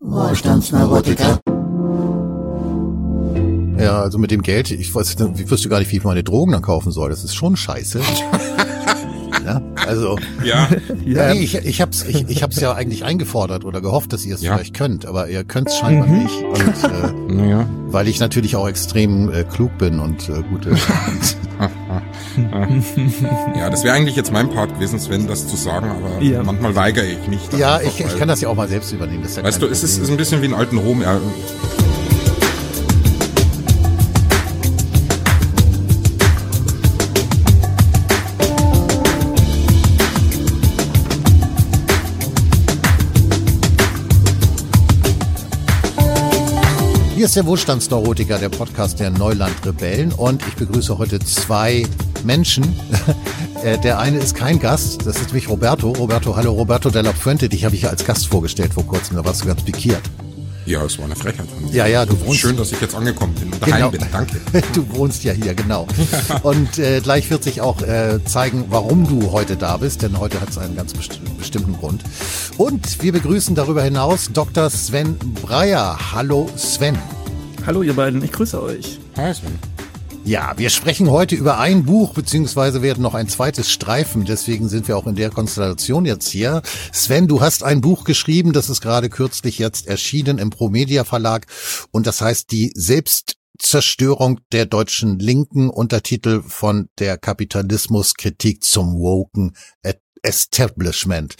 Wohlstandsneurotiker. Ja, also mit dem Geld, ich weiß, ich wüsste gar nicht, wie ich meine Drogen dann kaufen soll. Das ist schon scheiße. ja, also Ja, ja. nee, ich, ich hab's, ich, ich hab's ja eigentlich eingefordert oder gehofft, dass ihr es Ja. vielleicht könnt, aber ihr könnt's scheinbar Mhm. nicht. Und äh, naja. weil ich natürlich auch extrem äh, klug bin und äh, gute. Ja, das wäre eigentlich jetzt mein Part gewesen, Sven, das zu sagen, aber Ja. manchmal weigere ich mich. ja, einfach, ich, ich kann das ja auch mal selbst übernehmen. Das ist ja Weißt du, es ist, Problem. ist ein bisschen wie in alten Rom. Ja, ist der Wohlstandsneurotiker, der Podcast der Neuland-Rebellen und ich begrüße heute zwei Menschen. Äh, Der eine ist kein Gast, das ist nämlich Roberto. Roberto, hallo Roberto Della Fuente, dich habe ich ja als Gast vorgestellt vor kurzem, da warst du ganz pikiert. ja, es war eine Frechheit. von mir. Ja, ja, du wohnst- Schön, dass ich jetzt angekommen bin und daheim bin. Danke. Du wohnst ja hier, genau. Und äh, gleich wird sich auch äh, zeigen, warum du heute da bist, denn heute hat es einen ganz besti bestimmten Grund. Und wir begrüßen darüber hinaus Dr. Sven Breyer. Hallo Sven. Hallo ihr beiden, ich grüße euch. Ja, wir sprechen heute über ein Buch, beziehungsweise werden noch ein zweites streifen. Deswegen sind wir auch in der Konstellation jetzt hier. Sven, du hast ein Buch geschrieben, das ist gerade kürzlich jetzt erschienen im Promedia Verlag. Und das heißt die Selbstzerstörung der deutschen Linken, Untertitel von der Kapitalismuskritik zum Woken Establishment.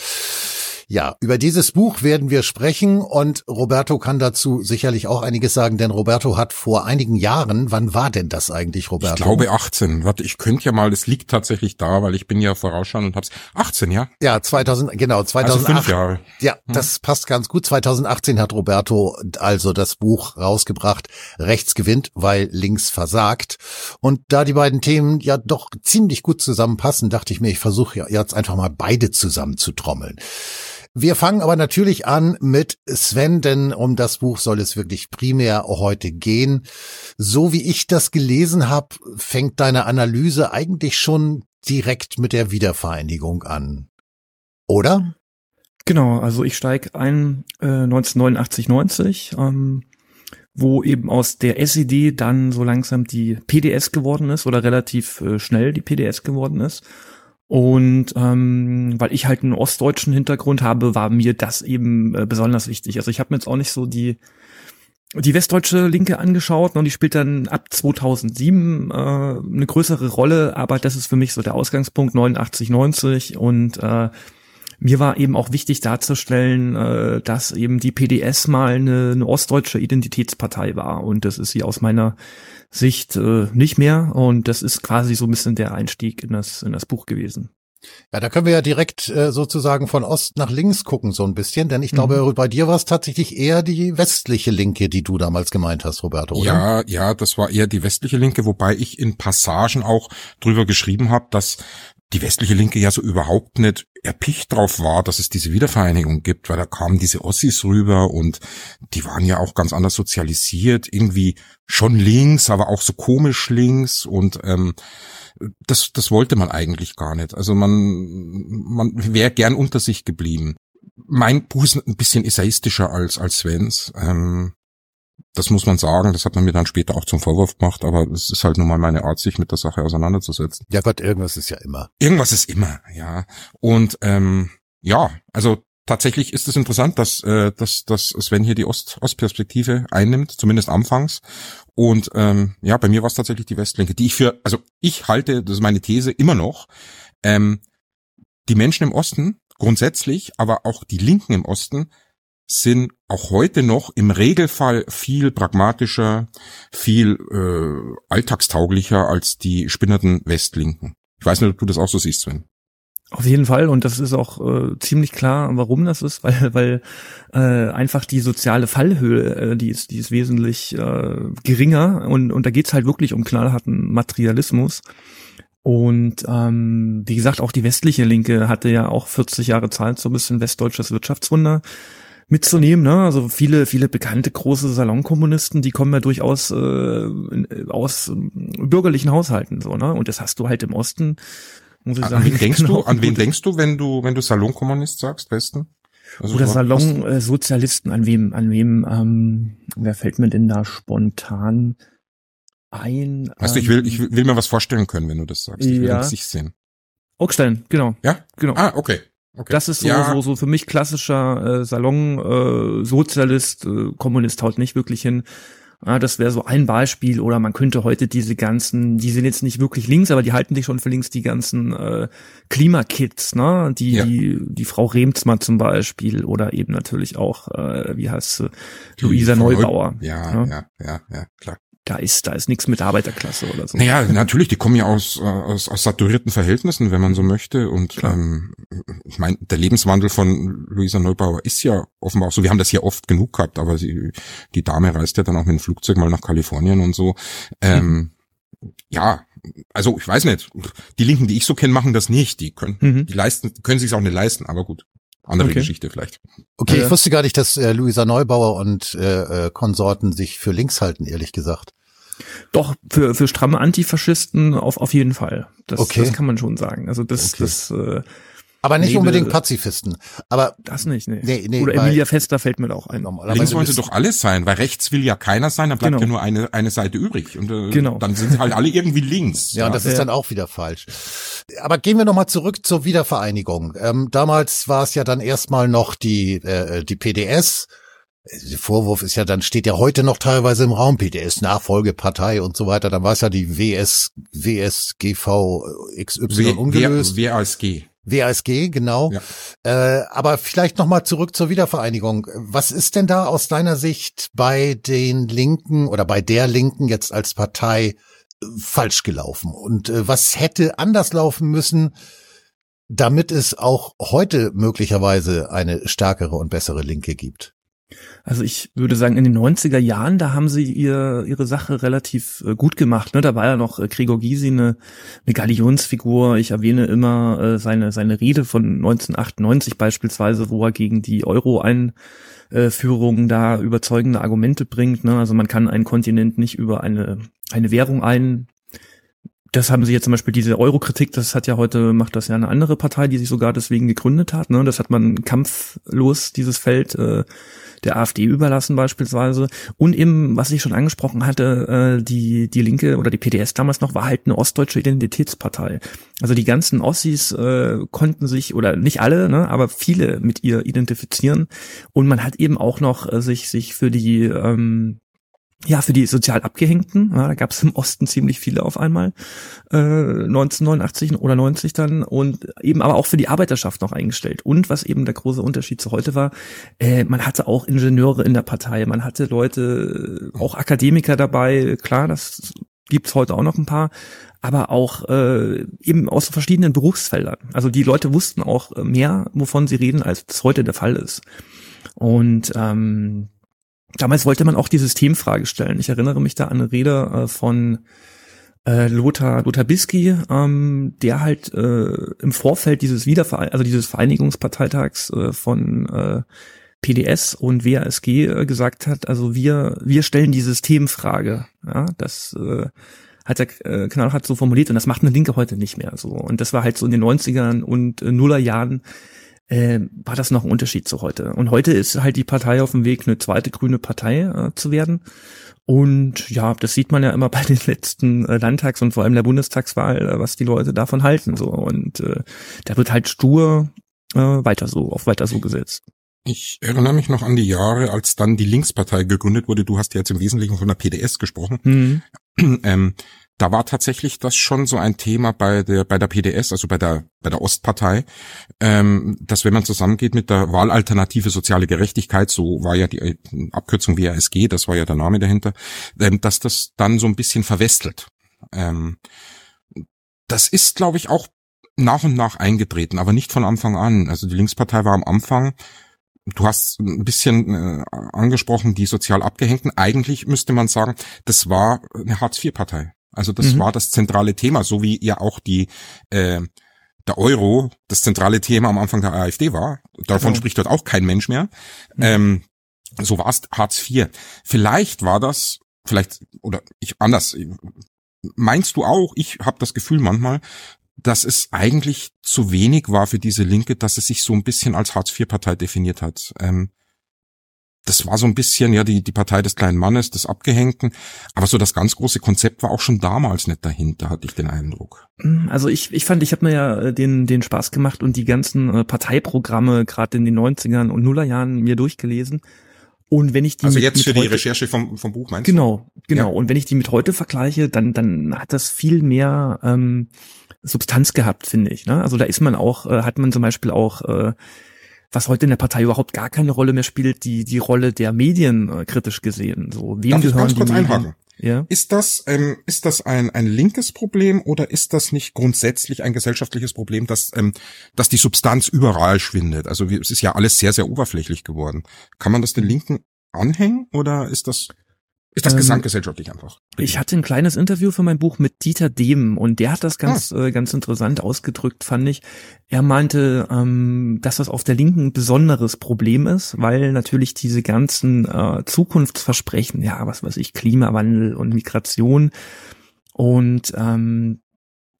Ja, über dieses Buch werden wir sprechen und Roberto kann dazu sicherlich auch einiges sagen, denn Roberto hat vor einigen Jahren, wann war denn das eigentlich, Roberto? Ich glaube 18. Warte, ich könnte ja mal, es liegt tatsächlich da, weil ich bin ja vorausschauend und hab's. 18, ja? Ja, 2000, genau, Also 2008. fünf Jahre. Ja, das passt ganz gut. 2018 hat Roberto also das Buch rausgebracht, Rechts gewinnt, weil links versagt. Und da die beiden Themen ja doch ziemlich gut zusammenpassen, dachte ich mir, ich versuche ja jetzt einfach mal beide zusammen zu trommeln. Wir fangen aber natürlich an mit Sven, denn um das Buch soll es wirklich primär heute gehen. So wie ich das gelesen habe, fängt deine Analyse eigentlich schon direkt mit der Wiedervereinigung an. Oder? Genau, also ich steige ein äh, 1989, 90, ähm, wo eben aus der SED dann so langsam die PDS geworden ist oder relativ äh, schnell die PDS geworden ist. Und ähm, weil ich halt einen ostdeutschen Hintergrund habe, war mir das eben äh, besonders wichtig. Also ich habe mir jetzt auch nicht so die die westdeutsche Linke angeschaut und die spielt dann ab 2007 äh, eine größere Rolle, aber das ist für mich so der Ausgangspunkt 89, 90 und äh, mir war eben auch wichtig darzustellen, äh, dass eben die PDS mal eine, eine ostdeutsche Identitätspartei war und das ist sie aus meiner Sicht äh, nicht mehr und das ist quasi so ein bisschen der Einstieg in das in das Buch gewesen. Ja, da können wir ja direkt äh, sozusagen von Ost nach links gucken so ein bisschen, denn ich glaube, bei dir war es tatsächlich eher die westliche Linke, die du damals gemeint hast, Roberto, oder? Ja, ja, das war eher die westliche Linke, wobei ich in Passagen auch drüber geschrieben habe, dass die westliche Linke ja so überhaupt nicht erpicht drauf war, dass es diese Wiedervereinigung gibt, weil da kamen diese Ossis rüber und die waren ja auch ganz anders sozialisiert, irgendwie schon links, aber auch so komisch links und ähm, das, das wollte man eigentlich gar nicht. Also man, man wäre gern unter sich geblieben. Mein Buch ist ein bisschen essayistischer als, als Svens. Ähm, das muss man sagen, das hat man mir dann später auch zum Vorwurf gemacht, aber es ist halt nun mal meine Art, sich mit der Sache auseinanderzusetzen. Ja Gott, irgendwas ist ja immer. Irgendwas ist immer, ja. Und ähm, ja, also tatsächlich ist es interessant, dass, äh, dass, dass Sven hier die Ost Ostperspektive einnimmt, zumindest anfangs. Und ähm, ja, bei mir war es tatsächlich die Westlinke, die ich für, also ich halte, das ist meine These immer noch, ähm, die Menschen im Osten grundsätzlich, aber auch die Linken im Osten sind auch heute noch im Regelfall viel pragmatischer, viel äh, alltagstauglicher als die spinnerten Westlinken. Ich weiß nicht, ob du das auch so siehst, Sven. Auf jeden Fall und das ist auch äh, ziemlich klar, warum das ist, weil weil äh, einfach die soziale Fallhöhe, äh, die ist die ist wesentlich äh, geringer und und da geht's halt wirklich um knallharten Materialismus und ähm, wie gesagt auch die westliche Linke hatte ja auch 40 Jahre Zeit so ein bisschen westdeutsches Wirtschaftswunder mitzunehmen. Ne? Also viele, viele bekannte große Salonkommunisten, die kommen ja durchaus äh, aus ähm, bürgerlichen Haushalten so, ne? Und das hast du halt im Osten. Muss ich An sagen, wen denkst genau. du? An wen denkst du, wenn du wenn du Salonkommunist sagst, Westen? Also Oder Salon-Sozialisten, an wem, an wem, ähm, wer fällt mir denn da spontan ein? Weißt ähm, du, ich will, ich will mir was vorstellen können, wenn du das sagst. Ich will ja. sich sehen. Augstein, genau. Ja? Genau. Ah, okay. Okay. Das ist so, ja. so, so für mich klassischer äh, Salon-Sozialist, äh, äh, Kommunist haut nicht wirklich hin. Ja, das wäre so ein Beispiel. Oder man könnte heute diese ganzen, die sind jetzt nicht wirklich links, aber die halten sich schon für links, die ganzen äh, Klimakids, ne? Die, ja. die, die Frau Remsmann zum Beispiel oder eben natürlich auch, äh, wie heißt sie, Luisa Neubauer. Ja, ja, ja, ja, ja, klar da ist, da ist nichts mit Arbeiterklasse oder so. Naja, natürlich, die kommen ja aus, aus, aus saturierten Verhältnissen, wenn man so möchte. Und ähm, ich meine, der Lebenswandel von Luisa Neubauer ist ja offenbar auch so. Wir haben das ja oft genug gehabt, aber sie, die Dame reist ja dann auch mit dem Flugzeug mal nach Kalifornien und so. Ähm, mhm. Ja, also ich weiß nicht. Die Linken, die ich so kenne, machen das nicht. Die können, mhm. die leisten, können sich auch nicht leisten. Aber gut, andere okay. Geschichte vielleicht. Okay, ich wusste gar nicht, dass äh, Luisa Neubauer und äh, äh, Konsorten sich für links halten, ehrlich gesagt. Doch, für, für stramme Antifaschisten auf, auf jeden Fall. Das, okay. das kann man schon sagen. Also das, okay. das äh, aber nicht Nebel, unbedingt Pazifisten. Aber das nicht, nee. nee, nee Oder Emilia Fester fällt mir da auch ein. Links sollte doch alles sein, weil rechts will ja keiner sein, dann bleibt genau. ja nur eine eine Seite übrig und äh, genau. dann sind halt alle irgendwie links. Ja, ja. das ist dann auch wieder falsch. Aber gehen wir noch mal zurück zur Wiedervereinigung. Ähm, damals war es ja dann erstmal noch die äh, die PDS der Vorwurf ist ja, dann steht ja heute noch teilweise im Raum, PDS Nachfolgepartei und so weiter. Dann war es ja die WS, WSGV XY w, ungelöst. WASG. WASG, genau. Ja. Äh, aber vielleicht nochmal zurück zur Wiedervereinigung. Was ist denn da aus deiner Sicht bei den Linken oder bei der Linken jetzt als Partei äh, falsch gelaufen? Und äh, was hätte anders laufen müssen, damit es auch heute möglicherweise eine stärkere und bessere Linke gibt? Also ich würde sagen, in den 90er Jahren, da haben sie ihr, ihre Sache relativ äh, gut gemacht. Ne? Da war ja noch äh, Gregor Gysi eine, eine Galionsfigur. Ich erwähne immer äh, seine, seine Rede von 1998 beispielsweise, wo er gegen die Euro-Einführung da überzeugende Argumente bringt. Ne? Also man kann einen Kontinent nicht über eine, eine Währung ein, das haben sie jetzt zum Beispiel diese Euro-Kritik, das hat ja heute, macht das ja eine andere Partei, die sich sogar deswegen gegründet hat. Ne? Das hat man kampflos, dieses Feld äh, der AfD überlassen beispielsweise. Und eben, was ich schon angesprochen hatte, äh, die, die Linke oder die PDS damals noch, war halt eine ostdeutsche Identitätspartei. Also die ganzen Ossis äh, konnten sich, oder nicht alle, ne, aber viele mit ihr identifizieren. Und man hat eben auch noch äh, sich, sich für die ähm, ja, für die sozial Abgehängten, ja, da gab es im Osten ziemlich viele auf einmal, äh, 1989 oder 90 dann, und eben aber auch für die Arbeiterschaft noch eingestellt. Und was eben der große Unterschied zu heute war, äh, man hatte auch Ingenieure in der Partei, man hatte Leute, auch Akademiker dabei, klar, das gibt's heute auch noch ein paar, aber auch äh, eben aus verschiedenen Berufsfeldern. Also die Leute wussten auch mehr, wovon sie reden, als es heute der Fall ist. Und ähm, damals wollte man auch die Systemfrage stellen. Ich erinnere mich da an eine Rede äh, von äh, Lothar, Lothar Bisky, ähm, der halt äh, im Vorfeld dieses Wiederverein, also dieses Vereinigungsparteitags äh, von äh, PDS und WASG äh, gesagt hat, also wir, wir stellen die Systemfrage. Ja, das äh, hat der äh, Kanal hat so formuliert und das macht eine Linke heute nicht mehr so. Und das war halt so in den 90ern und äh, Nullerjahren äh, war das noch ein Unterschied zu heute. Und heute ist halt die Partei auf dem Weg, eine zweite grüne Partei äh, zu werden. Und ja, das sieht man ja immer bei den letzten äh, Landtags- und vor allem der Bundestagswahl, äh, was die Leute davon halten. So Und äh, da wird halt stur äh, weiter so, auf weiter so gesetzt. Ich erinnere mich noch an die Jahre, als dann die Linkspartei gegründet wurde. Du hast ja jetzt im Wesentlichen von der PDS gesprochen. Mhm. Ähm, da war tatsächlich das schon so ein Thema bei der bei der PDS, also bei der bei der Ostpartei, ähm, dass wenn man zusammengeht mit der Wahlalternative Soziale Gerechtigkeit, so war ja die äh, Abkürzung WASG, das war ja der Name dahinter, ähm, dass das dann so ein bisschen verwestelt. Ähm, das ist, glaube ich, auch nach und nach eingetreten, aber nicht von Anfang an. Also die Linkspartei war am Anfang Du hast ein bisschen äh, angesprochen, die sozial Abgehängten. Eigentlich müsste man sagen, das war eine Hartz-IV-Partei. Also das mhm. war das zentrale Thema, so wie ja auch die äh, der Euro das zentrale Thema am Anfang der AfD war. Davon genau. spricht dort auch kein Mensch mehr. Mhm. Ähm, so war es Hartz IV. Vielleicht war das, vielleicht, oder ich anders, meinst du auch, ich habe das Gefühl manchmal, dass es eigentlich zu wenig war für diese Linke, dass es sich so ein bisschen als Hartz-IV-Partei definiert hat. Ähm, das war so ein bisschen ja die, die Partei des kleinen Mannes, des Abgehängten. Aber so das ganz große Konzept war auch schon damals nicht dahinter, hatte ich den Eindruck. Also ich, ich fand, ich habe mir ja äh, den, den Spaß gemacht und die ganzen äh, Parteiprogramme gerade in den 90ern und Nullerjahren mir durchgelesen. Und wenn ich die also mit, jetzt für heute, die Recherche vom, vom Buch meinst genau, genau. Ja. Und wenn ich die mit heute vergleiche, dann dann hat das viel mehr ähm, Substanz gehabt, finde ich. Ne? Also da ist man auch, äh, hat man zum Beispiel auch äh, was heute in der Partei überhaupt gar keine Rolle mehr spielt, die die Rolle der Medien äh, kritisch gesehen. So wem Darf ich gehören ganz die kurz Medien? einhaken? Ja. Ist das, ähm, ist das ein, ein linkes Problem oder ist das nicht grundsätzlich ein gesellschaftliches Problem, dass, ähm, dass die Substanz überall schwindet? Also es ist ja alles sehr, sehr oberflächlich geworden. Kann man das den Linken anhängen oder ist das, ist das Ähm, gesamtgesellschaftlich einfach? Ich hatte ein kleines Interview für mein Buch mit Dieter Dehm und der hat das ganz, Ah. äh, ganz interessant ausgedrückt, fand ich. Er meinte, ähm, dass das auf der Linken ein besonderes Problem ist, weil natürlich diese ganzen äh, Zukunftsversprechen, ja, was weiß ich, Klimawandel und Migration und ähm,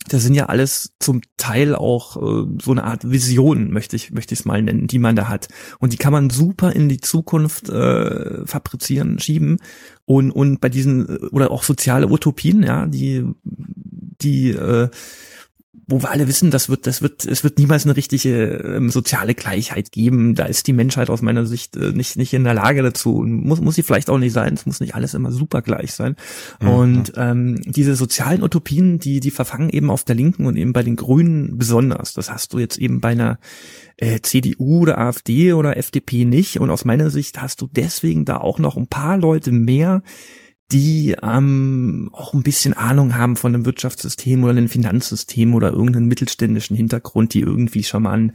das sind ja alles zum Teil auch äh, so eine Art Vision, möchte ich möchte ich es mal nennen, die man da hat. Und die kann man super in die Zukunft äh, fabrizieren, schieben. Und und bei diesen äh, oder auch soziale Utopien, ja, die die äh, wo wir alle wissen, das wird, das wird, es wird niemals eine richtige ähm, soziale Gleichheit geben. Da ist die Menschheit aus meiner Sicht äh, nicht nicht in der Lage dazu. Und Muss muss sie vielleicht auch nicht sein. Es muss nicht alles immer super gleich sein. Mhm. Und ähm, diese sozialen Utopien, die die verfangen eben auf der Linken und eben bei den Grünen besonders. Das hast du jetzt eben bei einer äh, CDU oder AfD oder FDP nicht. Und aus meiner Sicht hast du deswegen da auch noch ein paar Leute mehr, die ähm, auch ein bisschen Ahnung haben von einem Wirtschaftssystem oder einem Finanzsystem oder irgendeinen mittelständischen Hintergrund, die irgendwie schon mal einen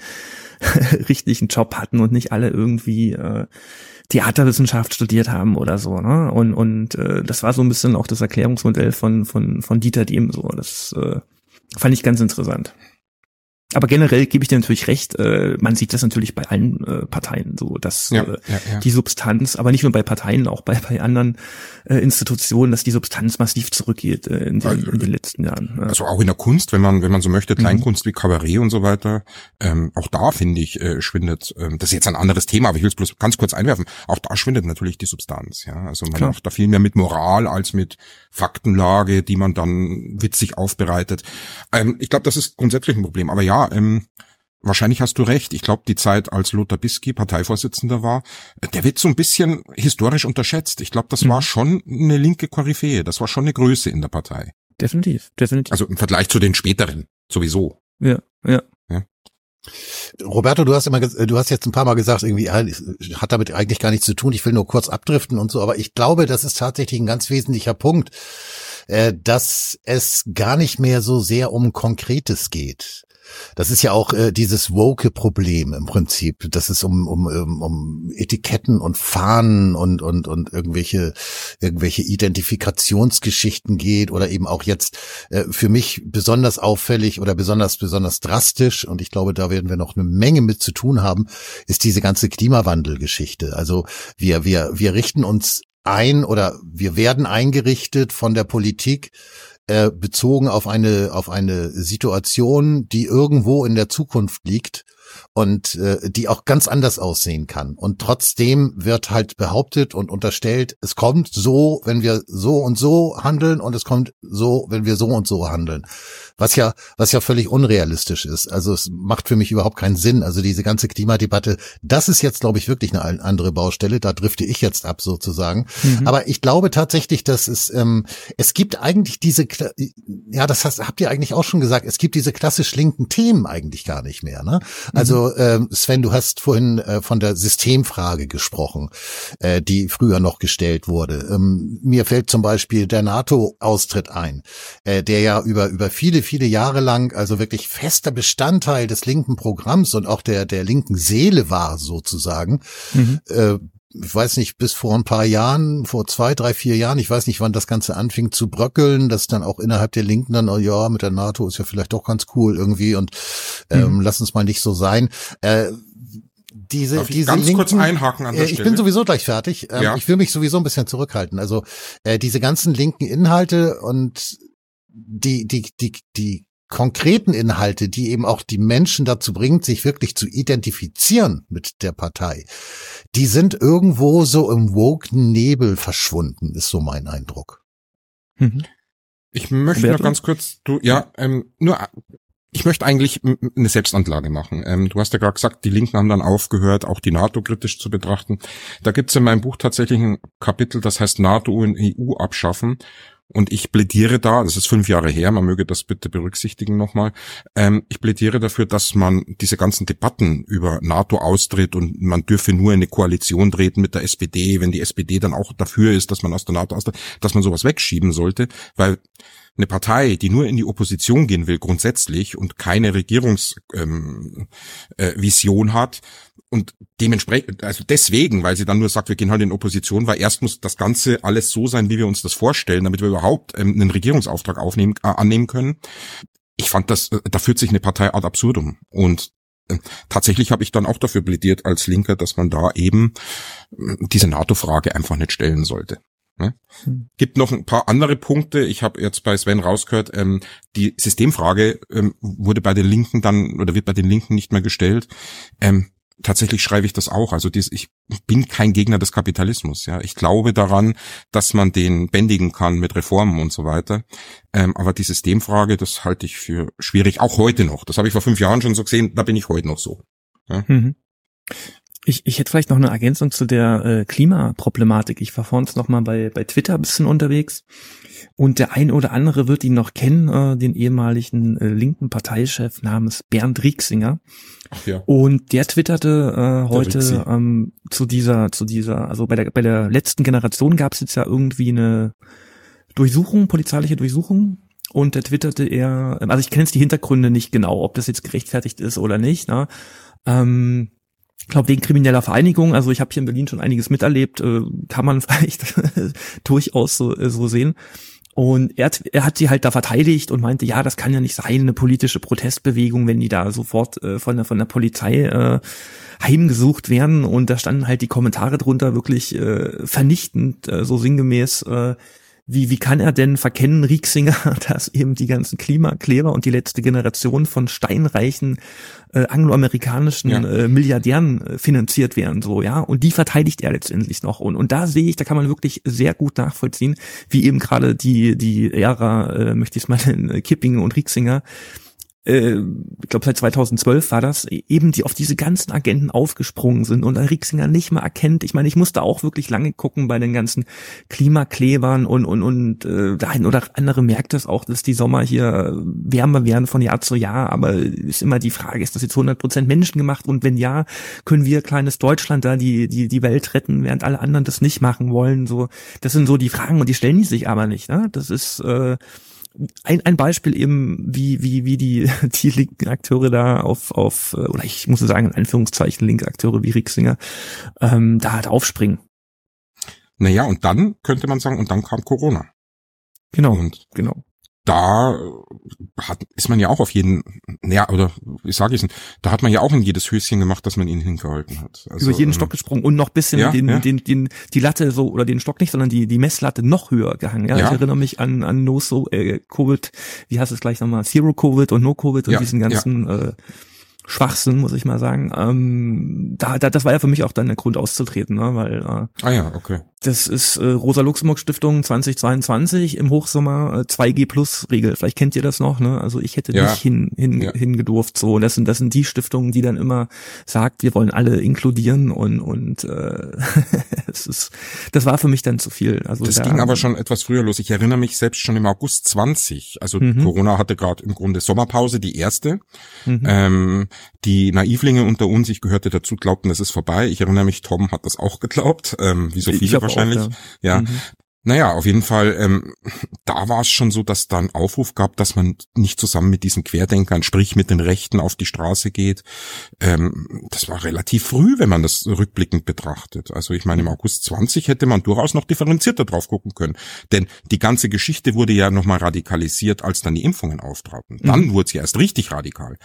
richtigen Job hatten und nicht alle irgendwie äh, Theaterwissenschaft studiert haben oder so. Ne? Und, und äh, das war so ein bisschen auch das Erklärungsmodell von, von, von Dieter Dehm so. Das äh, fand ich ganz interessant. Aber generell gebe ich dir natürlich recht, äh, man sieht das natürlich bei allen äh, Parteien so, dass Ja, äh, ja, ja. die Substanz, aber nicht nur bei Parteien, auch bei, bei anderen äh, Institutionen, dass die Substanz massiv zurückgeht äh, in, den, in den letzten Jahren. Ja. Also auch in der Kunst, wenn man, wenn man so Mhm. möchte, Kleinkunst wie Kabarett und so weiter, ähm, auch da finde ich, äh, schwindet, ähm, das ist jetzt ein anderes Thema, aber ich will es bloß ganz kurz einwerfen, auch da schwindet natürlich die Substanz, ja. Also man Klar. macht da viel mehr mit Moral als mit Faktenlage, die man dann witzig aufbereitet. Ähm, ich glaube, das ist grundsätzlich ein Problem. Aber ja, ähm, Wahrscheinlich hast du recht. Ich glaube, die Zeit, als Lothar Bisky Parteivorsitzender war, äh, der wird so ein bisschen historisch unterschätzt. Ich glaube, das Mhm. war schon eine linke Koryphäe. Das war schon eine Größe in der Partei. Definitiv, definitiv. Also im Vergleich zu den späteren, sowieso. ja, ja. Roberto, du hast immer, äh, du hast jetzt ein paar Mal gesagt, irgendwie ja, hat damit eigentlich gar nichts zu tun. Ich will nur kurz abdriften und so, aber ich glaube, das ist tatsächlich ein ganz wesentlicher Punkt, äh, dass es gar nicht mehr so sehr um Konkretes geht. Das ist ja auch äh, dieses woke Problem im Prinzip, dass es um, um, um, um Etiketten und Fahnen und, und, und irgendwelche, irgendwelche Identifikationsgeschichten geht oder eben auch jetzt äh, für mich besonders auffällig oder besonders, besonders drastisch und ich glaube, da werden wir noch eine Menge mit zu tun haben, ist diese ganze Klimawandelgeschichte. Also wir, wir, wir richten uns ein oder wir werden eingerichtet von der Politik äh, bezogen auf eine auf eine Situation, die irgendwo in der Zukunft liegt und äh, die auch ganz anders aussehen kann. Und trotzdem wird halt behauptet und unterstellt, es kommt so, wenn wir so und so handeln und es kommt so, wenn wir so und so handeln. Was ja, was ja völlig unrealistisch ist. Also es macht für mich überhaupt keinen Sinn. Also diese ganze Klimadebatte, das ist jetzt, glaube ich, wirklich eine andere Baustelle. Da drifte ich jetzt ab sozusagen. Mhm. Aber ich glaube tatsächlich, dass es, ähm, es gibt eigentlich diese, ja, das hast, habt ihr eigentlich auch schon gesagt, es gibt diese klassisch linken Themen eigentlich gar nicht mehr. Ne? Also ähm, Sven, du hast vorhin äh, von der Systemfrage gesprochen, äh, die früher noch gestellt wurde. Ähm, mir fällt zum Beispiel der NATO-Austritt ein, äh, der ja über über viele viele Jahre lang also wirklich fester Bestandteil des linken Programms und auch der der linken Seele war sozusagen. Mhm. Äh, ich weiß nicht, bis vor ein paar Jahren, vor zwei, drei, vier Jahren, ich weiß nicht, wann das Ganze anfing zu bröckeln, dass dann auch innerhalb der Linken dann, oh ja, mit der NATO ist ja vielleicht doch ganz cool irgendwie und ähm, lass uns mal nicht so sein. Äh, diese, Darf ich diese ganz Linken, kurz einhaken an der äh, ich Stelle? bin sowieso gleich fertig. Ähm, Ja. Ich will mich sowieso ein bisschen zurückhalten. Also äh, diese ganzen linken Inhalte und die, die, die, die konkreten Inhalte, die eben auch die Menschen dazu bringt, sich wirklich zu identifizieren mit der Partei, die sind irgendwo so im Woken-Nebel verschwunden, ist so mein Eindruck. Mhm. Ich möchte noch ganz kurz, du, ja, ähm, nur, ich möchte eigentlich eine Selbstanlage machen. Ähm, du hast ja gerade gesagt, die Linken haben dann aufgehört, auch die NATO kritisch zu betrachten. Da gibt's in meinem Buch tatsächlich ein Kapitel, das heißt NATO und EU abschaffen. Und ich plädiere da, das ist fünf Jahre her, man möge das bitte berücksichtigen nochmal, ähm, ich plädiere dafür, dass man diese ganzen Debatten über NATO-Austritt und man dürfe nur in eine Koalition treten mit der SPD, wenn die SPD dann auch dafür ist, dass man aus der NATO austritt, dass man sowas wegschieben sollte, weil eine Partei, die nur in die Opposition gehen will grundsätzlich und keine Regierungsvision ähm, äh, hat, und dementsprechend, also deswegen, weil sie dann nur sagt, wir gehen halt in Opposition, weil erst muss das Ganze alles so sein, wie wir uns das vorstellen, damit wir überhaupt ähm, einen Regierungsauftrag aufnehmen, äh, annehmen können. Ich fand das, äh, da führt sich eine Partei ad absurdum. Und äh, tatsächlich habe ich dann auch dafür plädiert als Linker, dass man da eben äh, diese NATO-Frage einfach nicht stellen sollte. Ne? Hm. Gibt noch ein paar andere Punkte. Ich habe jetzt bei Sven rausgehört, ähm, die Systemfrage ähm, wurde bei den Linken dann oder wird bei den Linken nicht mehr gestellt. Ähm, tatsächlich schreibe ich das auch. Also dies, ich bin kein Gegner des Kapitalismus. Ja, ich glaube daran, dass man den bändigen kann mit Reformen und so weiter. Ähm, aber die Systemfrage, das halte ich für schwierig, auch heute noch. Das habe ich vor fünf Jahren schon so gesehen. Da bin ich heute noch so. Ja? Mhm. Ich, ich hätte vielleicht noch eine Ergänzung zu der äh, Klimaproblematik. Ich war vorhin noch mal bei, bei Twitter ein bisschen unterwegs und der ein oder andere wird ihn noch kennen, äh, den ehemaligen äh, linken Parteichef namens Bernd Rieksinger. Ach ja. Und der twitterte äh, heute ähm, zu dieser, zu dieser, also bei der, bei der letzten Generation gab es jetzt ja irgendwie eine Durchsuchung, polizeiliche Durchsuchung und der twitterte er, also ich kenne jetzt die Hintergründe nicht genau, ob das jetzt gerechtfertigt ist oder nicht, ne? Ähm, ich glaube wegen krimineller Vereinigung, also ich habe hier in Berlin schon einiges miterlebt, äh, kann man vielleicht durchaus so, äh, so sehen. Und er, er hat sie halt da verteidigt und meinte, ja, das kann ja nicht sein, eine politische Protestbewegung, wenn die da sofort äh, von, der, von der Polizei äh, heimgesucht werden. Und da standen halt die Kommentare drunter wirklich äh, vernichtend, äh, so sinngemäß, äh, wie, wie kann er denn verkennen, Rieksinger, dass eben die ganzen Klimakleber und die letzte Generation von steinreichen äh, angloamerikanischen ja. äh, Milliardären äh, finanziert werden, so, ja. Und die verteidigt er letztendlich noch. Und, und da sehe ich, da kann man wirklich sehr gut nachvollziehen, wie eben gerade die, die Ära, äh, möchte ich es mal nennen, Kipping und Rieksinger, äh, ich glaube seit 2012 war das, eben die auf diese ganzen Agenten aufgesprungen sind und Rixinger nicht mal erkennt. Ich meine, ich musste auch wirklich lange gucken bei den ganzen Klimaklebern und und und äh, der ein oder andere merkt es auch, dass die Sommer hier wärmer werden von Jahr zu Jahr. Aber ist immer die Frage, ist das jetzt 100 Prozent menschengemacht und wenn ja, können wir kleines Deutschland da die die die Welt retten, während alle anderen das nicht machen wollen? So, das sind so die Fragen und die stellen die sich aber nicht. Ne? Das ist äh, ein, ein Beispiel eben, wie, wie, wie die, die linken Akteure da auf, auf, oder ich muss sagen, in Anführungszeichen linke Akteure wie Rieksinger, ähm, da halt aufspringen. Naja, und dann könnte man sagen, und dann kam Corona. Genau, und genau da hat, ist man ja auch auf jeden, ja, oder wie sage ich es, da hat man ja auch in jedes Höschen gemacht, dass man ihn hingehalten hat. Also, Über jeden ähm, Stock gesprungen und noch bisschen ja, den, ja. Den, den, die Latte so, oder den Stock nicht, sondern die, die Messlatte noch höher gehangen. Ja, ja. ich erinnere mich an, an No So, äh, Covid, wie heißt es gleich nochmal, Zero Covid und No Covid und diesen ganzen, äh, Schwachsinn, muss ich mal sagen. Ähm, da, da, das war ja für mich auch dann der Grund auszutreten, ne? weil äh, ah ja, okay. Das ist äh, Rosa Luxemburg Stiftung 2022 im Hochsommer äh, 2G Plus Regel. Vielleicht kennt ihr das noch, ne? Also ich hätte ja. nicht hin, hin, ja. hingedurft. So, das sind das sind die Stiftungen, die dann immer sagt, wir wollen alle inkludieren und und äh, es ist, das war für mich dann zu viel. Also das da, ging aber schon etwas früher los. Ich erinnere mich selbst schon im August 20. Also mhm. Corona hatte gerade im Grunde Sommerpause, die erste. Mhm. Ähm, die Naivlinge unter uns, ich gehörte dazu, glaubten, es ist vorbei. Ich erinnere mich, Tom hat das auch geglaubt, ähm, wie so viele wahrscheinlich. Auch, ja. ja. Mhm. Naja, auf jeden Fall, ähm, da war es schon so, dass da ein Aufruf gab, dass man nicht zusammen mit diesen Querdenkern, sprich mit den Rechten auf die Straße geht. Ähm, das war relativ früh, wenn man das rückblickend betrachtet. Also ich meine, im August 20 hätte man durchaus noch differenzierter drauf gucken können. Denn die ganze Geschichte wurde ja nochmal radikalisiert, als dann die Impfungen auftraten. Dann mhm. wurde sie erst richtig radikal.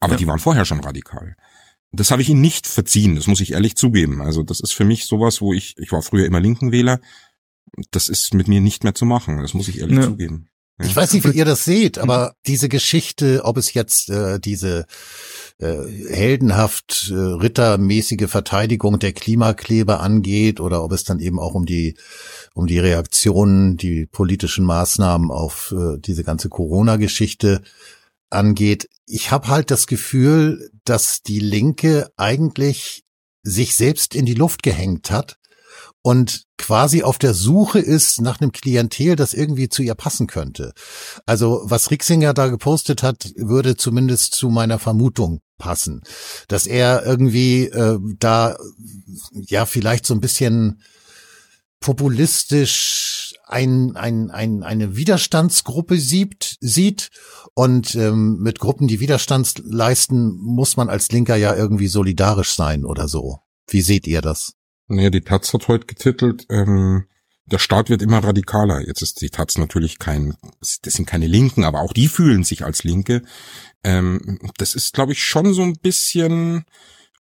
Aber ja. die waren vorher schon radikal. Das habe ich ihnen nicht verziehen, das muss ich ehrlich zugeben. Also das ist für mich sowas, wo ich, ich war früher immer Linkenwähler, das ist mit mir nicht mehr zu machen. Das muss ich ehrlich ja. zugeben. Ich weiß nicht, wie ihr das seht, aber diese Geschichte, ob es jetzt äh, diese äh, heldenhaft äh, rittermäßige Verteidigung der Klimakleber angeht oder ob es dann eben auch um die um die Reaktionen, die politischen Maßnahmen auf äh, diese ganze Corona-Geschichte angeht. Ich habe halt das Gefühl, dass die Linke eigentlich sich selbst in die Luft gehängt hat und quasi auf der Suche ist nach einem Klientel, das irgendwie zu ihr passen könnte. Also was Rixinger da gepostet hat, würde zumindest zu meiner Vermutung passen, dass er irgendwie äh, da ja vielleicht so ein bisschen populistisch ein, ein, ein, eine Widerstandsgruppe sieht, sieht und ähm, mit Gruppen, die Widerstand leisten, muss man als Linker ja irgendwie solidarisch sein oder so. Wie seht ihr das? Naja, die Taz hat heute getitelt, ähm, der Staat wird immer radikaler. Jetzt ist die Taz natürlich kein, das sind keine Linken, aber auch die fühlen sich als Linke. Ähm, das ist, glaube ich, schon so ein bisschen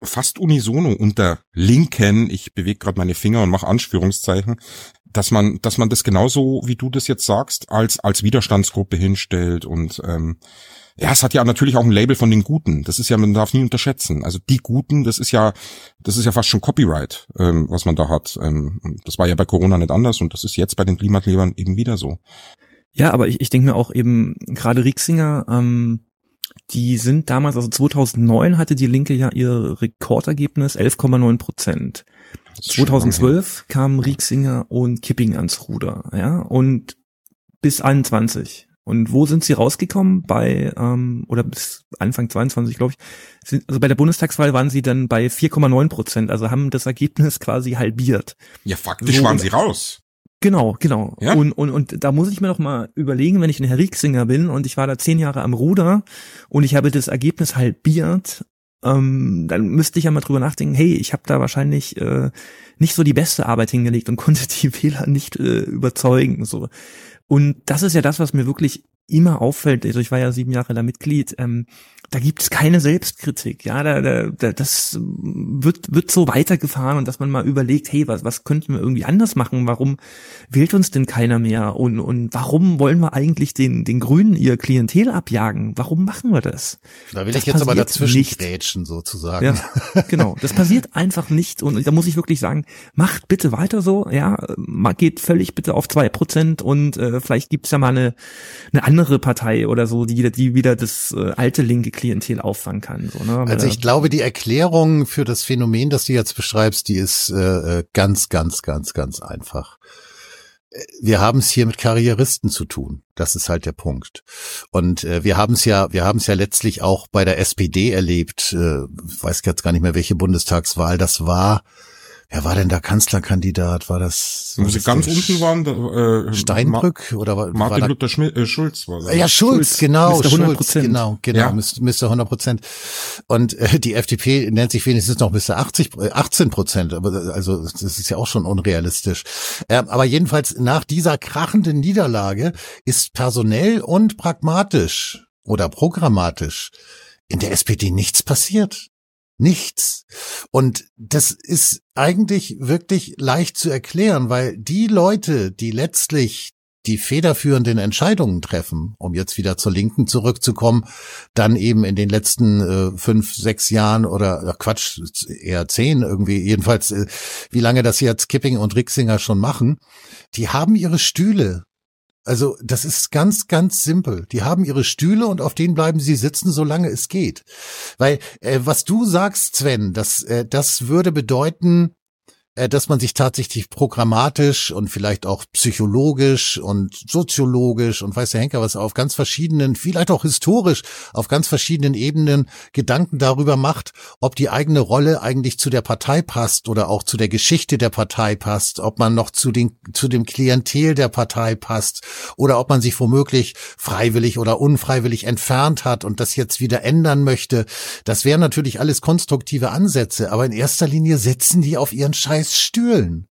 fast unisono unter Linken. Ich bewege gerade meine Finger und mache Anführungszeichen, dass man, dass man das genauso, wie du das jetzt sagst, als als Widerstandsgruppe hinstellt und ähm, ja, es hat ja natürlich auch ein Label von den Guten. Das ist ja, man darf nie unterschätzen. Also die Guten, das ist ja, das ist ja fast schon Copyright, ähm, was man da hat. Ähm, das war ja bei Corona nicht anders und das ist jetzt bei den Klimaklebern eben wieder so. Ja, aber ich, ich denke mir auch eben, gerade Rieksinger, ähm, die sind damals, also 2009 hatte die Linke ja ihr Rekordergebnis 11,9 Prozent. 2012 kamen Rieksinger und Kipping ans Ruder, ja, und bis 21 und wo sind sie rausgekommen? Bei, ähm, oder bis Anfang 22, glaube ich. Sind, also bei der Bundestagswahl waren sie dann bei 4,9 Prozent, also haben das Ergebnis quasi halbiert. Ja, faktisch so, waren sie raus. Genau, genau. Ja? Und, und, und da muss ich mir doch mal überlegen, wenn ich ein Herr Rieksinger bin und ich war da zehn Jahre am Ruder und ich habe das Ergebnis halbiert, ähm, dann müsste ich ja mal drüber nachdenken, hey, ich habe da wahrscheinlich äh, nicht so die beste Arbeit hingelegt und konnte die Wähler nicht äh, überzeugen. So. Und das ist ja das, was mir wirklich immer auffällt. Also ich war ja sieben Jahre da Mitglied. Ähm, da gibt es keine Selbstkritik. Ja, da, da, da, das wird, wird so weitergefahren und dass man mal überlegt, hey, was, was könnten wir irgendwie anders machen? Warum wählt uns denn keiner mehr? Und, und warum wollen wir eigentlich den, den Grünen ihr Klientel abjagen? Warum machen wir das? Da will das ich jetzt aber dazwischen grätschen sozusagen. Ja, genau. Das passiert einfach nicht. Und da muss ich wirklich sagen, macht bitte weiter so. Ja, geht völlig bitte auf zwei Prozent und äh, vielleicht gibt's ja mal eine, eine andere Partei oder so, die, die wieder das äh, alte linke Klientel auffangen kann. So, ne? Also ich glaube, die Erklärung für das Phänomen, das du jetzt beschreibst, die ist äh, äh ganz, ganz, ganz, ganz einfach. Äh, wir haben es hier mit Karrieristen zu tun. Das ist halt der Punkt. Und äh, wir haben es ja, wir haben es ja letztlich auch bei der SPD erlebt. Äh, weiß jetzt gar nicht mehr, welche Bundestagswahl das war Wer war denn da Kanzlerkandidat? War das? Wo sie ganz unten waren? Äh, Steinbrück oder war, Martin war Luther Schmidt, äh, Schulz war das. Ja, Schulz, Schulz genau, Mr. Schulz, genau, genau, ja. Mr. 100 Prozent. Und äh, die FDP nennt sich wenigstens noch Mr. 80, 18 Prozent, aber also das ist ja auch schon unrealistisch. Äh, aber jedenfalls nach dieser krachenden Niederlage ist personell und pragmatisch oder programmatisch in der SPD nichts passiert. Nichts. Und das ist eigentlich wirklich leicht zu erklären, weil die Leute, die letztlich die federführenden Entscheidungen treffen, um jetzt wieder zur Linken zurückzukommen, dann eben in den letzten äh, fünf, sechs Jahren oder ach Quatsch, eher zehn irgendwie, jedenfalls, äh, wie lange das jetzt Kipping und Rixinger schon machen, die haben ihre Stühle also das ist ganz, ganz simpel. Die haben ihre Stühle und auf denen bleiben sie sitzen, solange es geht. Weil äh, was du sagst, Sven, das, äh, das würde bedeuten, dass man sich tatsächlich programmatisch und vielleicht auch psychologisch und soziologisch und weiß der Henker was auf ganz verschiedenen, vielleicht auch historisch auf ganz verschiedenen Ebenen Gedanken darüber macht, ob die eigene Rolle eigentlich zu der Partei passt oder auch zu der Geschichte der Partei passt, ob man noch zu den, zu dem Klientel der Partei passt oder ob man sich womöglich freiwillig oder unfreiwillig entfernt hat und das jetzt wieder ändern möchte. Das wären natürlich alles konstruktive Ansätze, aber in erster Linie setzen die auf ihren Scheiß scheiß Stühlen.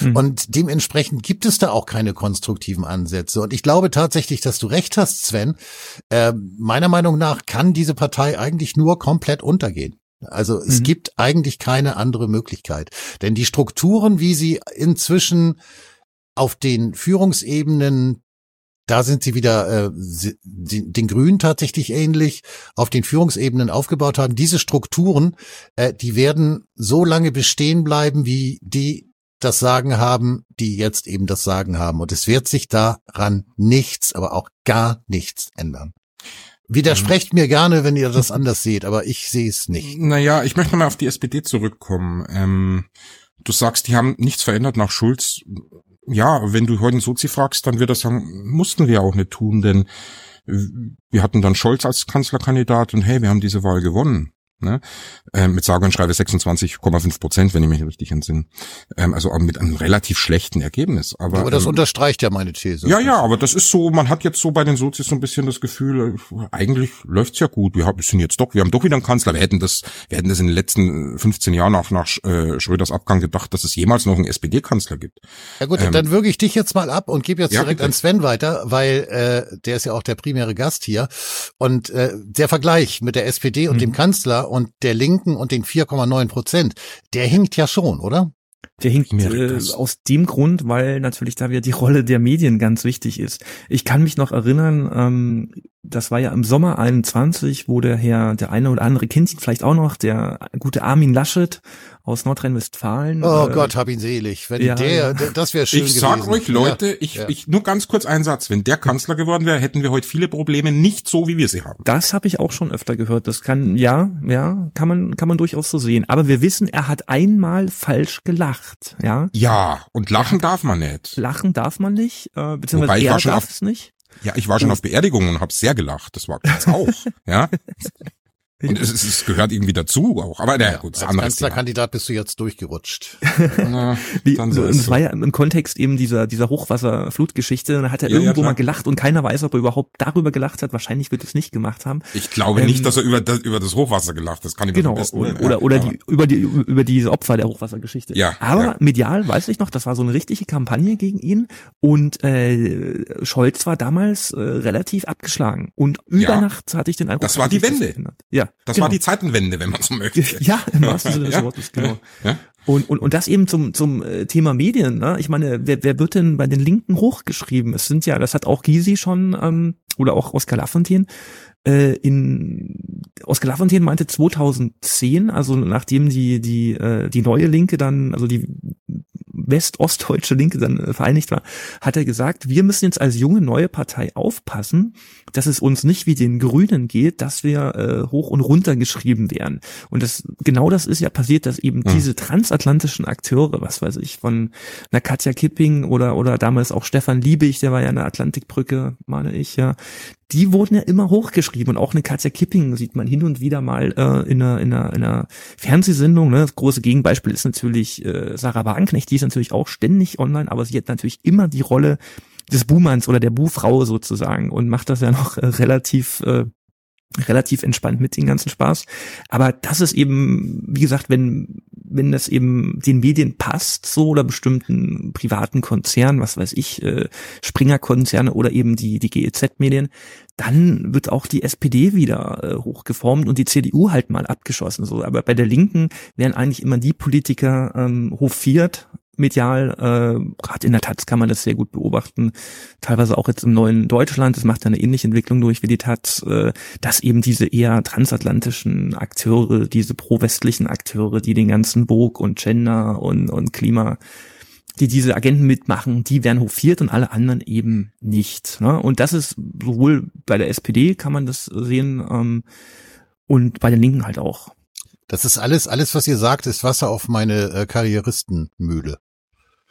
Mhm. Und dementsprechend gibt es da auch keine konstruktiven Ansätze. Und ich glaube tatsächlich, dass du recht hast, Sven. Äh, meiner Meinung nach kann diese Partei eigentlich nur komplett untergehen. Also es mhm. gibt eigentlich keine andere Möglichkeit. Denn die Strukturen, wie sie inzwischen auf den Führungsebenen da sind sie wieder äh, den Grünen tatsächlich ähnlich auf den Führungsebenen aufgebaut haben. Diese Strukturen, äh, die werden so lange bestehen bleiben, wie die das Sagen haben, die jetzt eben das Sagen haben. Und es wird sich daran nichts, aber auch gar nichts ändern. Widersprecht mhm. mir gerne, wenn ihr das anders seht, aber ich sehe es nicht. Naja, ich möchte mal auf die SPD zurückkommen. Ähm, du sagst, die haben nichts verändert nach Schulz. Ja, wenn du heute einen Sozi fragst, dann wird er sagen, mussten wir auch nicht tun, denn wir hatten dann Scholz als Kanzlerkandidat und hey, wir haben diese Wahl gewonnen. Ne? Ähm, mit sage und schreibe 26,5 Prozent, wenn ich mich richtig entsinne. Ähm, also mit einem relativ schlechten Ergebnis. Aber, aber das ähm, unterstreicht ja meine These. Ja, ja, aber das ist so, man hat jetzt so bei den Sozis so ein bisschen das Gefühl, eigentlich läuft's ja gut. Wir, haben, sind jetzt doch, wir haben doch wieder einen Kanzler. Wir hätten das, wir hätten das in den letzten 15 Jahren nach, nach äh, Schröders Abgang gedacht, dass es jemals noch einen SPD-Kanzler gibt. Ja gut, ähm, dann würge ich dich jetzt mal ab und gebe jetzt ja, direkt bitte. an Sven weiter, weil äh, der ist ja auch der primäre Gast hier. Und äh, der Vergleich mit der SPD und mhm. dem Kanzler und der Linken und den 4,9 Prozent, der hinkt ja schon, oder? Der hinkt äh, aus dem Grund, weil natürlich da wieder die Rolle der Medien ganz wichtig ist. Ich kann mich noch erinnern, ähm, das war ja im Sommer 21, wo der Herr, der eine oder andere kennt ihn vielleicht auch noch, der gute Armin Laschet aus Nordrhein-Westfalen. Oh äh, Gott, hab ihn selig. Wenn ja, der, der, das wäre schön Ich sag gewesen. euch, Leute, ja, ich, ja. ich, nur ganz kurz einen Satz. Wenn der Kanzler geworden wäre, hätten wir heute viele Probleme nicht so, wie wir sie haben. Das habe ich auch schon öfter gehört. Das kann, ja, ja, kann man, kann man durchaus so sehen. Aber wir wissen, er hat einmal falsch gelacht, ja. Ja, und lachen darf man nicht. Lachen darf man nicht, äh, beziehungsweise Wobei er darf es nicht. Ja, ich war schon auf Beerdigungen und habe sehr gelacht. Das war ganz auch. ja. Und es, es gehört irgendwie dazu auch. Aber naja, gut, das als Kanzlerkandidat bist du jetzt durchgerutscht. Na, dann so und es war ja im Kontext eben dieser, dieser Hochwasserflutgeschichte. Da hat er ja, irgendwo ja, mal gelacht und keiner weiß, ob er überhaupt darüber gelacht hat. Wahrscheinlich wird es nicht gemacht haben. Ich glaube ähm, nicht, dass er über das, über das Hochwasser gelacht hat. Das kann ich genau, mir besten Oder, oder, oder die, über die, über diese Opfer der Hochwassergeschichte. Ja. Aber ja. medial weiß ich noch, das war so eine richtige Kampagne gegen ihn. Und äh, Scholz war damals äh, relativ abgeschlagen. Und über ja. Nacht hatte ich den Eindruck, das war die Wende. Ja. Das genau. war die Zeitenwende, wenn man so möchte. Ja, im wahrsten Sinne des ja? Wortes, genau. Ja? Und, und, und das eben zum, zum äh, Thema Medien. Ne? Ich meine, wer, wer wird denn bei den Linken hochgeschrieben? Es sind ja, das hat auch Gysi schon ähm, oder auch Oskar Lafontaine äh, in Oskar Lafontaine meinte 2010, also nachdem die die äh, die neue Linke dann, also die west-ostdeutsche Linke dann äh, vereinigt war, hat er gesagt, wir müssen jetzt als junge neue Partei aufpassen, dass es uns nicht wie den Grünen geht, dass wir äh, hoch und runter geschrieben werden. Und das genau das ist ja passiert, dass eben mhm. diese transatlantischen Akteure, was weiß ich, von einer Katja Kipping oder oder damals auch Stefan Liebig, der war ja eine Atlantikbrücke, meine ich ja, die wurden ja immer hochgeschrieben und auch eine Katja Kipping sieht man hin und wieder mal äh, in, einer, in, einer, in einer Fernsehsendung. Ne? Das große Gegenbeispiel ist natürlich äh, Sarah Wagenknecht, die ist natürlich auch ständig online, aber sie hat natürlich immer die Rolle des Buhmanns oder der Buhfrau sozusagen und macht das ja noch äh, relativ äh, relativ entspannt mit den ganzen Spaß. Aber das ist eben, wie gesagt, wenn, wenn das eben den Medien passt, so oder bestimmten privaten Konzernen, was weiß ich, äh, Springer-Konzerne oder eben die, die GEZ-Medien, dann wird auch die SPD wieder äh, hochgeformt und die CDU halt mal abgeschossen. So, aber bei der Linken werden eigentlich immer die Politiker ähm, hofiert, medial, äh, gerade in der Taz kann man das sehr gut beobachten, teilweise auch jetzt im neuen Deutschland, das macht ja eine ähnliche Entwicklung durch wie die Taz, äh, dass eben diese eher transatlantischen Akteure, diese pro-westlichen Akteure, die den ganzen Bog und Gender und, und Klima die diese Agenten mitmachen, die werden hofiert und alle anderen eben nicht. Ne? Und das ist sowohl bei der SPD kann man das sehen ähm, und bei den Linken halt auch. Das ist alles, alles, was ihr sagt, ist Wasser auf meine äh, Karrieristenmühle.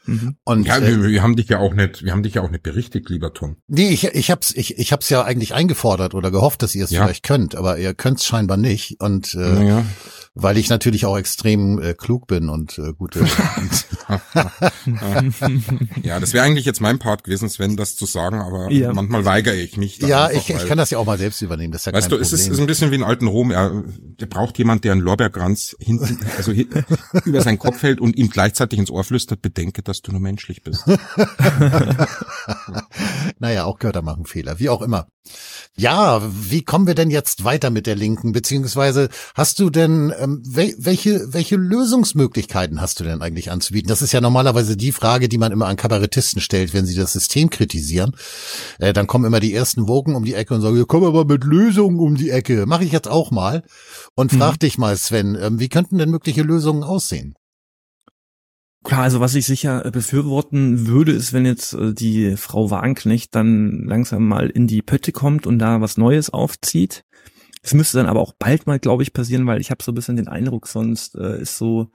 Mhm. Und ja, wir, äh, wir, haben dich ja auch nicht, wir haben dich ja auch nicht berichtigt, lieber Tom. Nee, ich, ich hab's, ich, ich hab's ja eigentlich eingefordert oder gehofft, dass ihr es ja. vielleicht könnt, aber ihr könnt's scheinbar nicht. Und äh, naja weil ich natürlich auch extrem äh, klug bin und äh, gute. ja, das wäre eigentlich jetzt mein Part gewesen, Sven, das zu sagen, aber ja. manchmal weigere ich mich. Ja, einfach, ich, ich kann das ja auch mal selbst übernehmen. Das ist ja weißt du, es ist, ist ein bisschen wie in alten Rom. Er, der braucht jemand, der einen Lorbeerkranz hinten, also hin, über seinen Kopf hält und ihm gleichzeitig ins Ohr flüstert, bedenke, dass du nur menschlich bist. naja, auch Götter machen Fehler, wie auch immer. Ja, wie kommen wir denn jetzt weiter mit der Linken? Beziehungsweise hast du denn ähm, welche, welche Lösungsmöglichkeiten hast du denn eigentlich anzubieten? Das ist ja normalerweise die Frage, die man immer an Kabarettisten stellt, wenn sie das System kritisieren. Äh, dann kommen immer die ersten Wogen um die Ecke und sagen, komm aber mit Lösungen um die Ecke. Mache ich jetzt auch mal. Und frag mhm. dich mal, Sven, ähm, wie könnten denn mögliche Lösungen aussehen? Klar, also was ich sicher äh, befürworten würde, ist, wenn jetzt äh, die Frau Wagenknecht dann langsam mal in die Pötte kommt und da was Neues aufzieht. Es müsste dann aber auch bald mal, glaube ich, passieren, weil ich habe so ein bisschen den Eindruck, sonst äh, ist so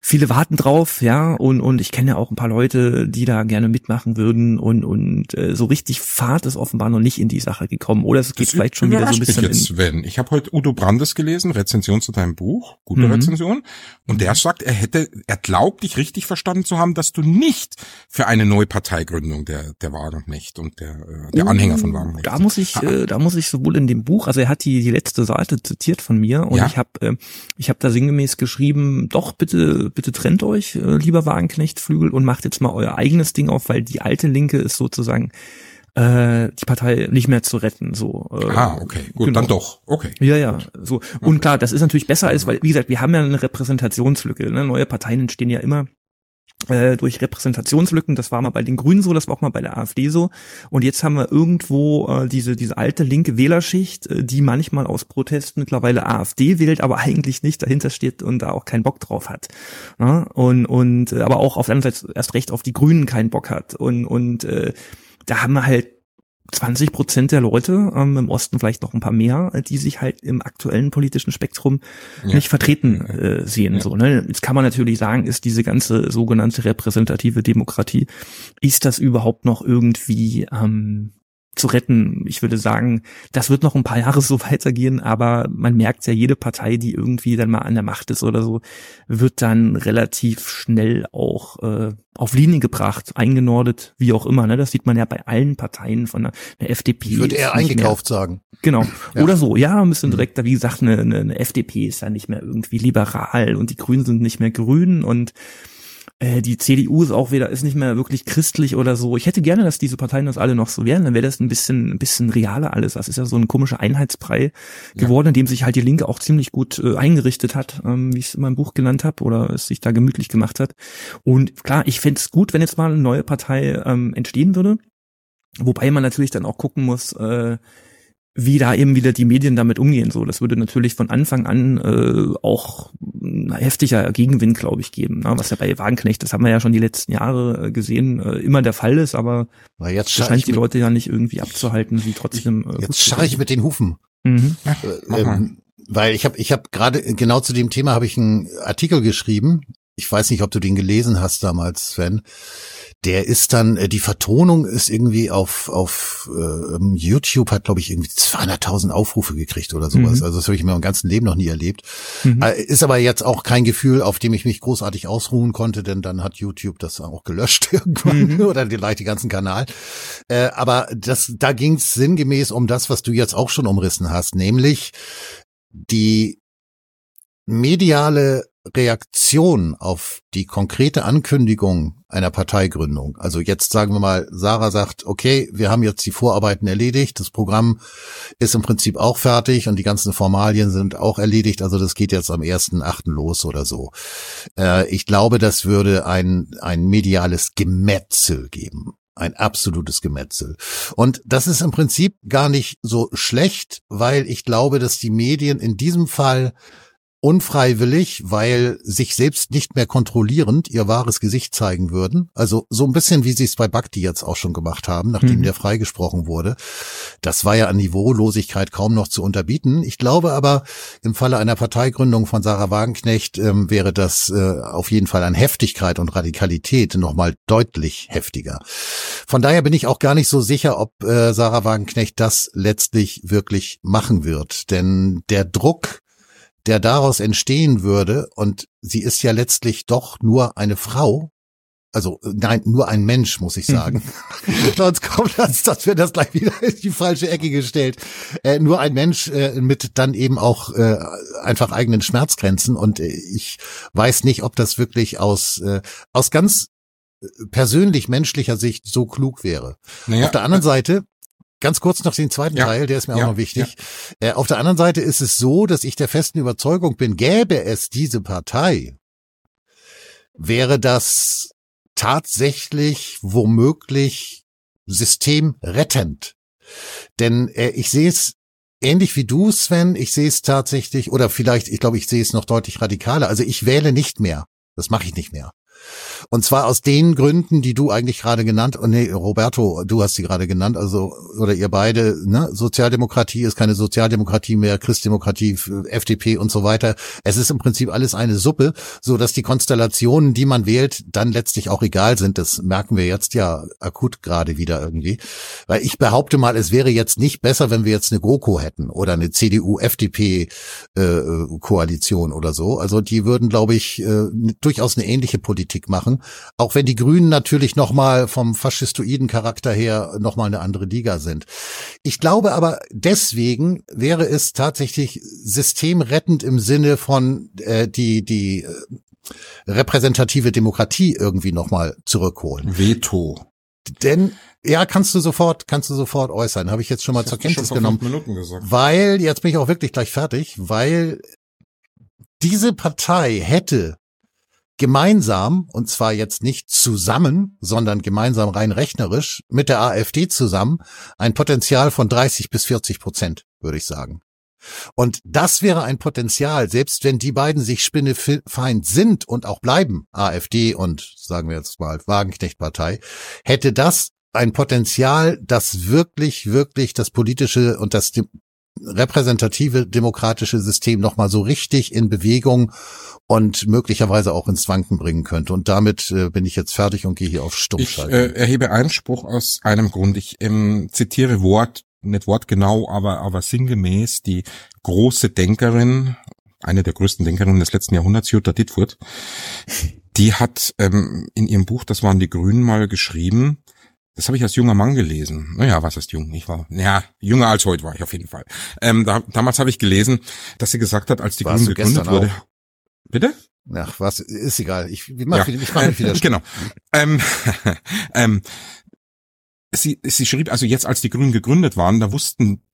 viele warten drauf, ja, und, und ich kenne ja auch ein paar Leute, die da gerne mitmachen würden und, und äh, so richtig Fahrt ist offenbar noch nicht in die Sache gekommen. Oder es geht das vielleicht schon wieder so ein bisschen. Jetzt, Sven. Ich habe heute Udo Brandes gelesen, Rezension zu deinem Buch, gute mhm. Rezension, und der sagt, er hätte, er glaubt dich richtig verstanden zu haben, dass du nicht für eine neue Parteigründung der, der Wagenknecht und der, äh, der Anhänger von Wagenknecht. Da muss ich, äh, da muss ich sowohl in dem Buch, also er hat die, die letzte Seite zitiert von mir und ja? ich habe, äh, ich habe da sinngemäß geschrieben, doch bitte bitte, trennt euch, äh, lieber Wagenknecht-Flügel, und macht jetzt mal euer eigenes Ding auf, weil die alte Linke ist sozusagen äh, die Partei nicht mehr zu retten. So. Äh, ah, okay, gut, genau. dann doch. Okay. Ja, ja. So. Und klar, das ist natürlich besser als, weil, wie gesagt, wir haben ja eine Repräsentationslücke. Ne? Neue Parteien entstehen ja immer äh, durch Repräsentationslücken. Das war mal bei den Grünen so, das war auch mal bei der AfD so. Und jetzt haben wir irgendwo äh, diese, diese alte linke Wählerschicht, äh, die manchmal aus Protest mittlerweile AfD wählt, aber eigentlich nicht dahinter steht und da auch keinen Bock drauf hat. Ja? Und, und äh, aber auch auf der anderen Seite erst recht auf die Grünen keinen Bock hat. Und, und äh, da haben wir halt 20 Prozent der Leute, ähm, im Osten vielleicht noch ein paar mehr, die sich halt im aktuellen politischen Spektrum ja. nicht vertreten äh, sehen. Ja. So, ne? Jetzt kann man natürlich sagen, ist diese ganze sogenannte repräsentative Demokratie, ist das überhaupt noch irgendwie ähm, zu retten. Ich würde sagen, das wird noch ein paar Jahre so weitergehen, aber man merkt ja, jede Partei, die irgendwie dann mal an der Macht ist oder so, wird dann relativ schnell auch äh, auf Linie gebracht, eingenordet, wie auch immer. Ne? Das sieht man ja bei allen Parteien von der, der FDP. Ich würde eher eingekauft mehr. sagen. Genau. Ja. Oder so, ja, ein bisschen direkter. Wie gesagt, eine, eine, eine FDP ist ja nicht mehr irgendwie liberal und die Grünen sind nicht mehr grün und äh, die CDU ist auch wieder, ist nicht mehr wirklich christlich oder so. Ich hätte gerne, dass diese Parteien das alle noch so wären, dann wäre das ein bisschen, ein bisschen realer alles. Das ist ja so ein komischer Einheitsbrei ja. geworden, in dem sich halt die Linke auch ziemlich gut äh, eingerichtet hat, ähm, wie ich es in meinem Buch genannt habe, oder es sich da gemütlich gemacht hat. Und klar, ich fände es gut, wenn jetzt mal eine neue Partei ähm, entstehen würde. Wobei man natürlich dann auch gucken muss, äh, wie da eben wieder die Medien damit umgehen. So, das würde natürlich von Anfang an äh, auch ein heftiger Gegenwind, glaube ich, geben. Ne? Was ja bei Wagenknecht, das haben wir ja schon die letzten Jahre äh, gesehen, äh, immer der Fall ist, aber Na jetzt das scheint die Leute ja nicht irgendwie abzuhalten, sie trotzdem. Äh, jetzt scharre ich mit den Hufen. Mhm. Äh, ähm, weil ich habe ich hab gerade genau zu dem Thema habe ich einen Artikel geschrieben. Ich weiß nicht, ob du den gelesen hast damals, Sven der ist dann, äh, die Vertonung ist irgendwie auf, auf äh, YouTube, hat glaube ich irgendwie 200.000 Aufrufe gekriegt oder sowas. Mhm. Also das habe ich in meinem ganzen Leben noch nie erlebt. Mhm. Äh, ist aber jetzt auch kein Gefühl, auf dem ich mich großartig ausruhen konnte, denn dann hat YouTube das auch gelöscht irgendwann mhm. oder vielleicht die ganzen Kanal. Äh, aber das, da ging es sinngemäß um das, was du jetzt auch schon umrissen hast, nämlich die mediale Reaktion auf die konkrete Ankündigung einer Parteigründung, also jetzt sagen wir mal, Sarah sagt, okay, wir haben jetzt die Vorarbeiten erledigt, das Programm ist im Prinzip auch fertig und die ganzen Formalien sind auch erledigt, also das geht jetzt am 1.8. los oder so. Äh, ich glaube, das würde ein, ein mediales Gemetzel geben ein absolutes Gemetzel. Und das ist im Prinzip gar nicht so schlecht, weil ich glaube, dass die Medien in diesem Fall unfreiwillig, weil sich selbst nicht mehr kontrollierend ihr wahres Gesicht zeigen würden. Also so ein bisschen, wie sie es bei Bhakti jetzt auch schon gemacht haben, nachdem mhm. der freigesprochen wurde. Das war ja an Niveaulosigkeit kaum noch zu unterbieten. Ich glaube aber, im Falle einer Parteigründung von Sarah Wagenknecht ähm, wäre das äh, auf jeden Fall an Heftigkeit und Radikalität nochmal deutlich heftiger. Von daher bin ich auch gar nicht so sicher, ob äh, Sarah Wagenknecht das letztlich wirklich machen wird. Denn der Druck, der daraus entstehen würde, und sie ist ja letztlich doch nur eine Frau, also nein, nur ein Mensch, muss ich sagen. Sonst kommt das, das wird das gleich wieder in die falsche Ecke gestellt. Äh, nur ein Mensch äh, mit dann eben auch äh, einfach eigenen Schmerzgrenzen. Und äh, ich weiß nicht, ob das wirklich aus, äh, aus ganz persönlich menschlicher Sicht so klug wäre. Naja, Auf der anderen Seite ganz kurz noch den zweiten ja. Teil, der ist mir ja. auch noch wichtig. Ja. Äh, auf der anderen Seite ist es so, dass ich der festen Überzeugung bin, gäbe es diese Partei, wäre das tatsächlich womöglich systemrettend. Denn äh, ich sehe es ähnlich wie du, Sven. Ich sehe es tatsächlich, oder vielleicht, ich glaube, ich sehe es noch deutlich radikaler. Also ich wähle nicht mehr. Das mache ich nicht mehr. Und zwar aus den Gründen, die du eigentlich gerade genannt, und nee, Roberto, du hast sie gerade genannt, also, oder ihr beide, ne, Sozialdemokratie ist keine Sozialdemokratie mehr, Christdemokratie, FDP und so weiter. Es ist im Prinzip alles eine Suppe, so dass die Konstellationen, die man wählt, dann letztlich auch egal sind. Das merken wir jetzt ja akut gerade wieder irgendwie. Weil ich behaupte mal, es wäre jetzt nicht besser, wenn wir jetzt eine GroKo hätten oder eine CDU-FDP-Koalition äh, oder so. Also die würden, glaube ich, äh, durchaus eine ähnliche Politik Politik machen. Auch wenn die Grünen natürlich nochmal vom faschistoiden Charakter her nochmal eine andere Liga sind. Ich glaube aber deswegen wäre es tatsächlich systemrettend im Sinne von äh, die, die äh, repräsentative Demokratie irgendwie nochmal zurückholen. Veto. Denn ja, kannst du sofort, kannst du sofort äußern. Habe ich jetzt schon mal zur Kenntnis genommen. Weil, jetzt bin ich auch wirklich gleich fertig, weil diese Partei hätte gemeinsam, und zwar jetzt nicht zusammen, sondern gemeinsam rein rechnerisch, mit der AfD zusammen, ein Potenzial von 30 bis 40 Prozent, würde ich sagen. Und das wäre ein Potenzial, selbst wenn die beiden sich spinnefeind sind und auch bleiben, AfD und sagen wir jetzt mal Wagenknecht-Partei, hätte das ein Potenzial, das wirklich, wirklich das politische und das repräsentative demokratische System nochmal so richtig in Bewegung und möglicherweise auch ins Wanken bringen könnte. Und damit äh, bin ich jetzt fertig und gehe hier auf Stummschalten. Ich äh, erhebe Einspruch aus einem Grund. Ich ähm, zitiere Wort, nicht wortgenau, aber, aber sinngemäß die große Denkerin, eine der größten Denkerinnen des letzten Jahrhunderts, Jutta Dittfurt, die hat ähm, in ihrem Buch, das waren die Grünen mal geschrieben, das habe ich als junger Mann gelesen. Naja, was ist jung? Ich war, ja, jünger als heute war ich auf jeden Fall. Ähm, da, damals habe ich gelesen, dass sie gesagt hat, als die Grünen gegründet wurde. Auch? Bitte? Ach, was, ist egal. Ich, ich mache ja. ich mach wieder. genau. Ähm, ähm, sie, sie schrieb also jetzt, als die Grünen gegründet waren, da wussten,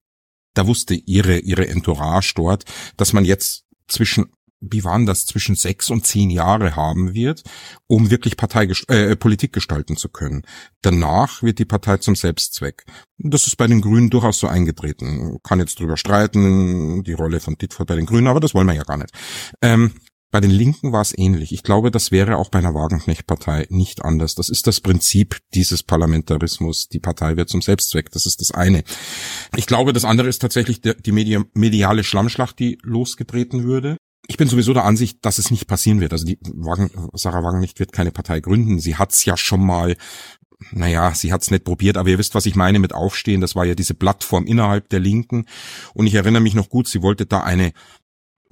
da wusste ihre, ihre Entourage dort, dass man jetzt zwischen wie waren das, zwischen sechs und zehn Jahre haben wird, um wirklich Partei, äh, Politik gestalten zu können. Danach wird die Partei zum Selbstzweck. Das ist bei den Grünen durchaus so eingetreten. Kann jetzt drüber streiten, die Rolle von Dittfurt bei den Grünen, aber das wollen wir ja gar nicht. Ähm, bei den Linken war es ähnlich. Ich glaube, das wäre auch bei einer Wagenknecht-Partei nicht anders. Das ist das Prinzip dieses Parlamentarismus. Die Partei wird zum Selbstzweck. Das ist das eine. Ich glaube, das andere ist tatsächlich die mediale Schlammschlacht, die losgetreten würde ich bin sowieso der Ansicht, dass es nicht passieren wird. Also die Wagen, Sarah Wagenknecht wird keine Partei gründen. Sie hat's ja schon mal, naja, sie hat's nicht probiert, aber ihr wisst, was ich meine mit Aufstehen. Das war ja diese Plattform innerhalb der Linken. Und ich erinnere mich noch gut, sie wollte da eine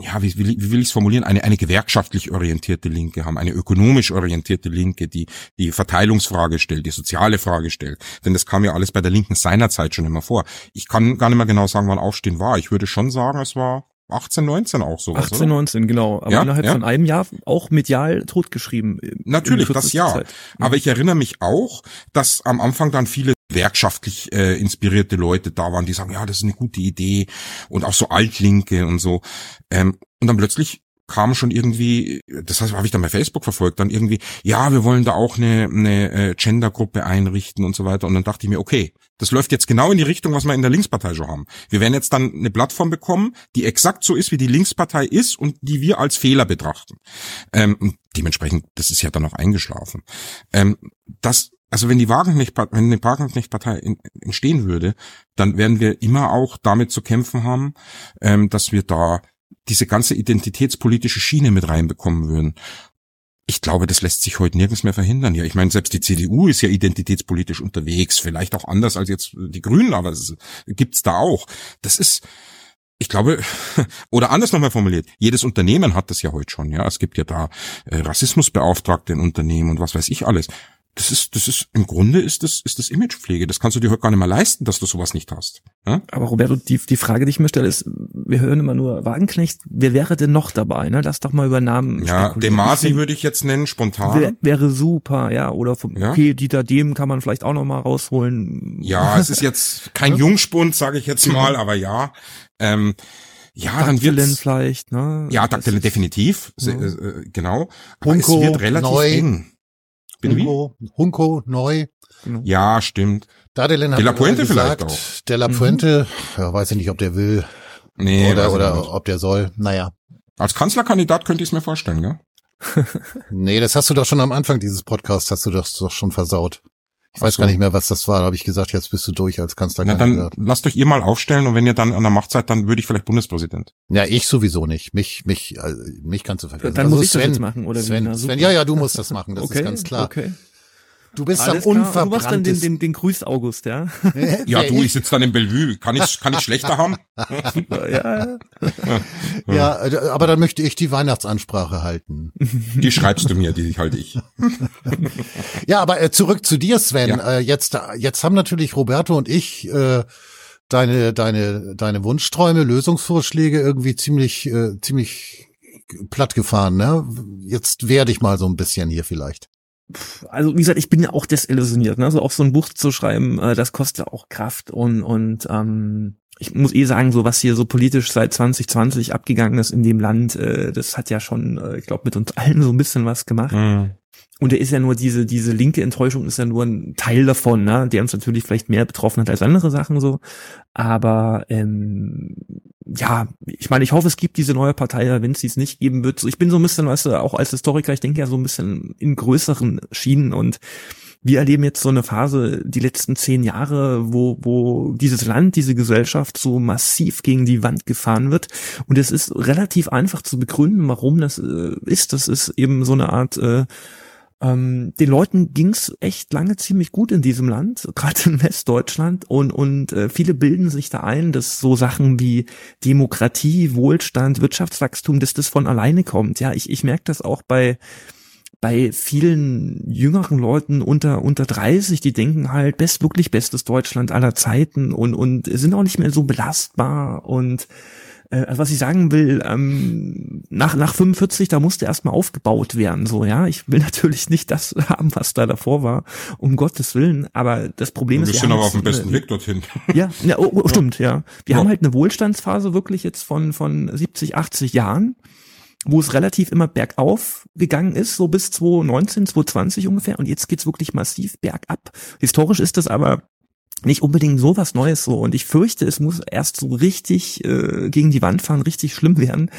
ja, wie, wie, wie will ich es formulieren, eine, eine gewerkschaftlich orientierte Linke haben, eine ökonomisch orientierte Linke, die die Verteilungsfrage stellt, die soziale Frage stellt. Denn das kam ja alles bei der Linken seinerzeit schon immer vor. Ich kann gar nicht mehr genau sagen, wann Aufstehen war. Ich würde schon sagen, es war 18, 19 auch so. 18, oder? 19, genau. Aber ja, innerhalb ja. von einem Jahr auch medial totgeschrieben. Natürlich, das ja. Zeit. Aber ich erinnere mich auch, dass am Anfang dann viele werkschaftlich äh, inspirierte Leute da waren, die sagen, ja, das ist eine gute Idee und auch so Altlinke und so. Ähm, und dann plötzlich kam schon irgendwie, das heißt, habe ich dann bei Facebook verfolgt, dann irgendwie, ja, wir wollen da auch eine, eine äh, Gendergruppe einrichten und so weiter. Und dann dachte ich mir, okay, das läuft jetzt genau in die Richtung, was wir in der Linkspartei schon haben. Wir werden jetzt dann eine Plattform bekommen, die exakt so ist, wie die Linkspartei ist und die wir als Fehler betrachten. Ähm, dementsprechend, das ist ja dann auch eingeschlafen. Ähm, das also wenn die Wagenknecht, wenn eine Wagenknecht-Partei entstehen würde, dann werden wir immer auch damit zu kämpfen haben, ähm, dass wir da diese ganze identitätspolitische Schiene mit reinbekommen würden. Ich glaube, das lässt sich heute nirgends mehr verhindern. Ja, ich meine, selbst die CDU ist ja identitätspolitisch unterwegs, vielleicht auch anders als jetzt die Grünen, aber es gibt's da auch. Das ist, ich glaube, oder anders nochmal formuliert, jedes Unternehmen hat das ja heute schon, ja. Es gibt ja da äh, Rassismusbeauftragte in Unternehmen und was weiß ich alles. Das ist, das ist, im Grunde ist das, ist das Imagepflege. Das kannst du dir heute gar nicht mehr leisten, dass du sowas nicht hast. Ja? Aber Roberto, die, die Frage, die ich mir stelle, ist, wir hören immer nur Wagenknecht, wer wäre denn noch dabei, ne? Lass doch mal über Namen Ja, Demasi würde ich jetzt nennen, spontan. Wär, wäre super, ja, oder vom, ja? okay, Dieter Dem kann man vielleicht auch noch mal rausholen. Ja, es ist jetzt kein Jungspund, sage ich jetzt mal, aber ja. Ähm, ja, dann wird vielleicht, ne? Ja, Daktilin definitiv, ja. äh, genau. Aber Hunko, es wird relativ neu. eng. Hunko, Hunko, neu. Ja, stimmt. Dadelin hat De La Puente gesagt, vielleicht auch. De La Puente, mhm. ja, weiß ich nicht, ob der will. Nee, oder, oder ob der soll. Naja. Als Kanzlerkandidat könnte ich es mir vorstellen, ja? nee, das hast du doch schon am Anfang dieses Podcasts, hast du das doch schon versaut. Ich weiß so. gar nicht mehr, was das war. Da habe ich gesagt, jetzt bist du durch als Kanzlerkandidat. Na, dann lasst euch ihr mal aufstellen und wenn ihr dann an der Macht seid, dann würde ich vielleicht Bundespräsident. Ja, ich sowieso nicht. Mich, mich, also mich kannst du vergessen. Dann also muss ich Sven, das jetzt machen, oder Sven, wie? Sven, ja, ja, du musst das machen, das okay, ist ganz klar. Okay. Du bist Alles am unverbranntes. Du machst dann den, den, den Grüß August, ja? ja, du, ich sitze dann in Bellevue. Kann ich, kann ich schlechter haben? ja, ja. ja, äh, aber dann möchte ich die Weihnachtsansprache halten. Die schreibst du mir, die halte ich. ja, aber äh, zurück zu dir, Sven. Ja. Äh, jetzt, jetzt haben natürlich Roberto und ich äh, deine, deine, deine Wunschträume, Lösungsvorschläge irgendwie ziemlich, äh, ziemlich platt gefahren. Ne? Jetzt werde ich mal so ein bisschen hier vielleicht also wie gesagt, ich bin ja auch desillusioniert. Ne? Also auch so ein Buch zu schreiben, äh, das kostet auch Kraft und und ähm, ich muss eh sagen, so was hier so politisch seit 2020 abgegangen ist in dem Land, äh, das hat ja schon, äh, ich glaube, mit uns allen so ein bisschen was gemacht. Mhm. Und der ist ja nur diese, diese linke Enttäuschung ist ja nur ein Teil davon, ne, der uns natürlich vielleicht mehr betroffen hat als andere Sachen so. Aber ähm, ja, ich meine, ich hoffe, es gibt diese neue Partei, wenn es dies nicht geben wird. So, ich bin so ein bisschen, weißt du, auch als Historiker, ich denke ja so ein bisschen in größeren Schienen und wir erleben jetzt so eine Phase, die letzten zehn Jahre, wo, wo dieses Land, diese Gesellschaft so massiv gegen die Wand gefahren wird. Und es ist relativ einfach zu begründen, warum das äh, ist. Das ist eben so eine Art äh, ähm, den Leuten ging's echt lange ziemlich gut in diesem Land, gerade in Westdeutschland, und, und äh, viele bilden sich da ein, dass so Sachen wie Demokratie, Wohlstand, Wirtschaftswachstum, dass das von alleine kommt. Ja, ich, ich merke das auch bei bei vielen jüngeren Leuten unter unter 30, die denken halt best wirklich bestes Deutschland aller Zeiten und und sind auch nicht mehr so belastbar und also was ich sagen will, ähm, nach, nach 45, da musste erstmal aufgebaut werden, so, ja. Ich will natürlich nicht das haben, was da davor war, um Gottes Willen, aber das Problem ist. Wir sind aber auf dem besten eine, Weg dorthin. Ja, ja oh, oh, stimmt, ja. Wir ja. haben halt eine Wohlstandsphase wirklich jetzt von, von 70, 80 Jahren wo es relativ immer bergauf gegangen ist, so bis 2019, 2020 ungefähr. Und jetzt geht's wirklich massiv bergab. Historisch ist das aber nicht unbedingt so was Neues so. Und ich fürchte, es muss erst so richtig äh, gegen die Wand fahren, richtig schlimm werden,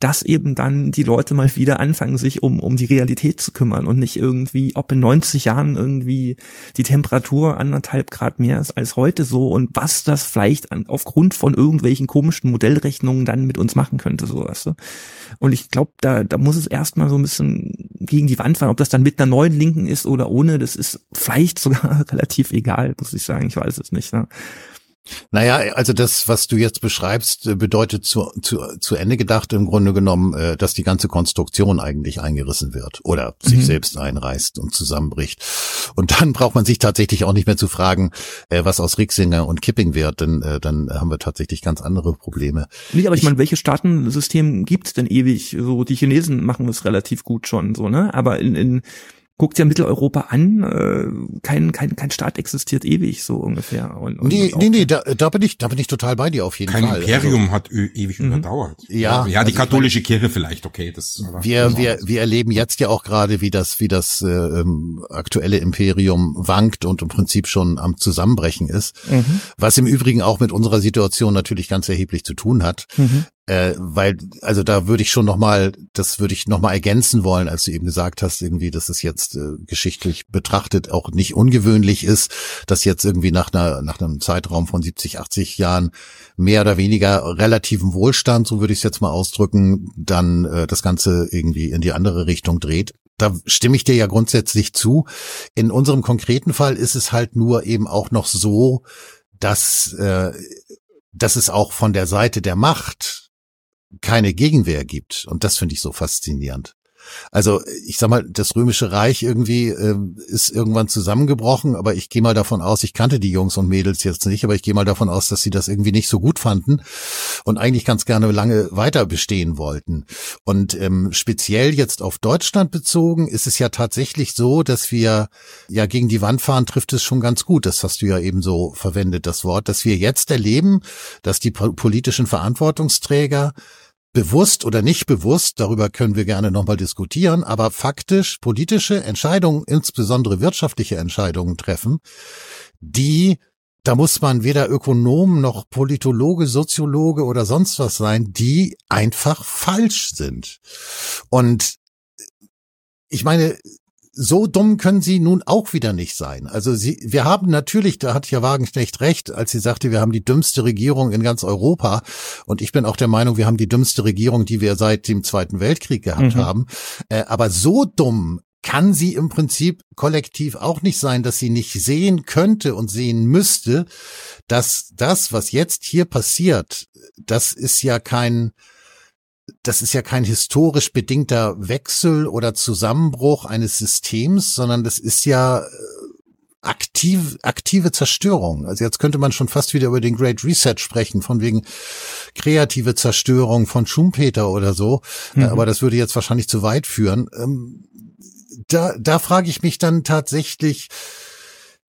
dass eben dann die Leute mal wieder anfangen, sich um, um die Realität zu kümmern und nicht irgendwie, ob in 90 Jahren irgendwie die Temperatur anderthalb Grad mehr ist als heute so und was das vielleicht an, aufgrund von irgendwelchen komischen Modellrechnungen dann mit uns machen könnte, so weißt du. Und ich glaube, da, da muss es erstmal so ein bisschen gegen die Wand fahren, ob das dann mit einer neuen Linken ist oder ohne, das ist vielleicht sogar relativ egal, muss ich sagen. Ich weiß es nicht. Ne? Naja, also das, was du jetzt beschreibst, äh, bedeutet zu, zu, zu Ende gedacht im Grunde genommen, äh, dass die ganze Konstruktion eigentlich eingerissen wird oder sich mhm. selbst einreißt und zusammenbricht. Und dann braucht man sich tatsächlich auch nicht mehr zu fragen, äh, was aus Rixinger und Kipping wird, denn dann haben wir tatsächlich ganz andere Probleme. Nee, aber ich, ich meine, welche Staatensystem gibt's denn ewig? So, die Chinesen machen es relativ gut schon, so, ne? Aber in, in guckt ja Mitteleuropa an, äh, kein, kein, kein Staat existiert ewig, so ungefähr. Und, und nee, nee, nee, da, da bin ich, da bin ich total bei dir auf jeden kein Fall. Kein Imperium also, hat ewig mhm. überdauert. Ja. Ja, die also katholische meine, Kirche vielleicht, okay, das. Wir, wir, wir erleben jetzt ja auch gerade, wie das, wie das äh, ähm, aktuelle Imperium wankt und im Prinzip schon am Zusammenbrechen ist. Mhm. Was im Übrigen auch mit unserer Situation natürlich ganz erheblich zu tun hat. Mhm. Äh, weil, also da würde ich schon nochmal, das würde ich nochmal ergänzen wollen, als du eben gesagt hast, irgendwie, dass es jetzt äh, geschichtlich betrachtet auch nicht ungewöhnlich ist, dass jetzt irgendwie nach einer, nach einem Zeitraum von 70, 80 Jahren mehr oder weniger relativen Wohlstand, so würde ich es jetzt mal ausdrücken, dann äh, das Ganze irgendwie in die andere Richtung dreht. Da stimme ich dir ja grundsätzlich zu. In unserem konkreten Fall ist es halt nur eben auch noch so, dass, äh, dass es auch von der Seite der Macht keine Gegenwehr gibt. Und das finde ich so faszinierend. Also ich sag mal, das Römische Reich irgendwie äh, ist irgendwann zusammengebrochen, aber ich gehe mal davon aus, ich kannte die Jungs und Mädels jetzt nicht, aber ich gehe mal davon aus, dass sie das irgendwie nicht so gut fanden und eigentlich ganz gerne lange weiter bestehen wollten. Und ähm, speziell jetzt auf Deutschland bezogen ist es ja tatsächlich so, dass wir ja gegen die Wand fahren, trifft es schon ganz gut. Das hast du ja eben so verwendet, das Wort, dass wir jetzt erleben, dass die politischen Verantwortungsträger bewusst oder nicht bewusst, darüber können wir gerne nochmal diskutieren, aber faktisch politische Entscheidungen, insbesondere wirtschaftliche Entscheidungen treffen, die da muss man weder Ökonom noch Politologe, Soziologe oder sonst was sein, die einfach falsch sind. Und ich meine, so dumm können sie nun auch wieder nicht sein. Also sie, wir haben natürlich, da hat ja Wagenknecht recht, als sie sagte, wir haben die dümmste Regierung in ganz Europa. Und ich bin auch der Meinung, wir haben die dümmste Regierung, die wir seit dem Zweiten Weltkrieg gehabt mhm. haben. Äh, aber so dumm kann sie im Prinzip kollektiv auch nicht sein, dass sie nicht sehen könnte und sehen müsste, dass das, was jetzt hier passiert, das ist ja kein, das ist ja kein historisch bedingter Wechsel oder Zusammenbruch eines Systems, sondern das ist ja äh, aktiv, aktive Zerstörung. Also jetzt könnte man schon fast wieder über den Great Reset sprechen, von wegen kreative Zerstörung von Schumpeter oder so. Mhm. Aber das würde jetzt wahrscheinlich zu weit führen. Ähm, da, da frage ich mich dann tatsächlich,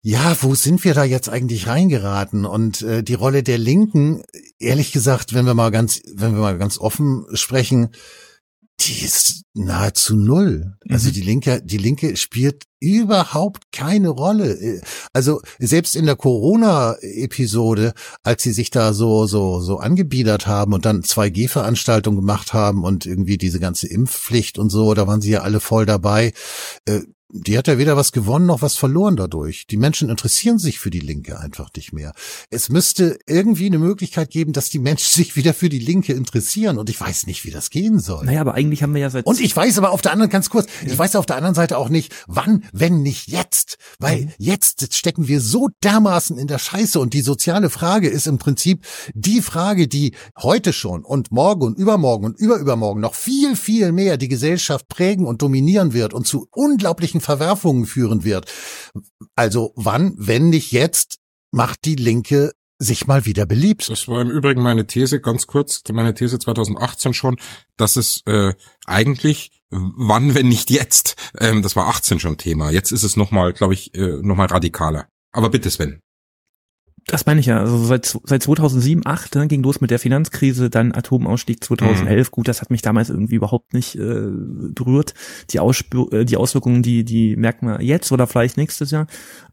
ja, wo sind wir da jetzt eigentlich reingeraten? Und äh, die Rolle der Linken, ehrlich gesagt, wenn wir mal ganz, wenn wir mal ganz offen sprechen, die ist nahezu null. Also mhm. die Linke, die Linke spielt überhaupt keine Rolle. Also selbst in der Corona-Episode, als sie sich da so so so angebiedert haben und dann 2G-Veranstaltungen gemacht haben und irgendwie diese ganze Impfpflicht und so, da waren sie ja alle voll dabei. Die hat ja weder was gewonnen noch was verloren dadurch. Die Menschen interessieren sich für die Linke einfach nicht mehr. Es müsste irgendwie eine Möglichkeit geben, dass die Menschen sich wieder für die Linke interessieren und ich weiß nicht, wie das gehen soll. Naja, aber eigentlich haben wir ja seit... Und ich weiß aber auf der anderen, ganz kurz, ja. ich weiß auf der anderen Seite auch nicht, wann, wenn nicht jetzt. Weil mhm. jetzt stecken wir so dermaßen in der Scheiße und die soziale Frage ist im Prinzip die Frage, die heute schon und morgen und übermorgen und überübermorgen noch viel, viel mehr die Gesellschaft prägen und dominieren wird und zu unglaublichen Verwerfungen führen wird. Also wann, wenn nicht jetzt, macht die Linke sich mal wieder beliebt. Das war im Übrigen meine These, ganz kurz, meine These 2018 schon, dass es äh, eigentlich wann, wenn nicht jetzt, ähm, das war 18 schon Thema. Jetzt ist es nochmal, glaube ich, äh, nochmal radikaler. Aber bitte, Sven. Das meine ich ja. Also seit, seit 2007, 2008 ne, ging los mit der Finanzkrise, dann Atomausstieg 2011. Mhm. Gut, das hat mich damals irgendwie überhaupt nicht äh, berührt. Die, Ausspür äh, die Auswirkungen, die, die merken wir jetzt oder vielleicht nächstes Jahr.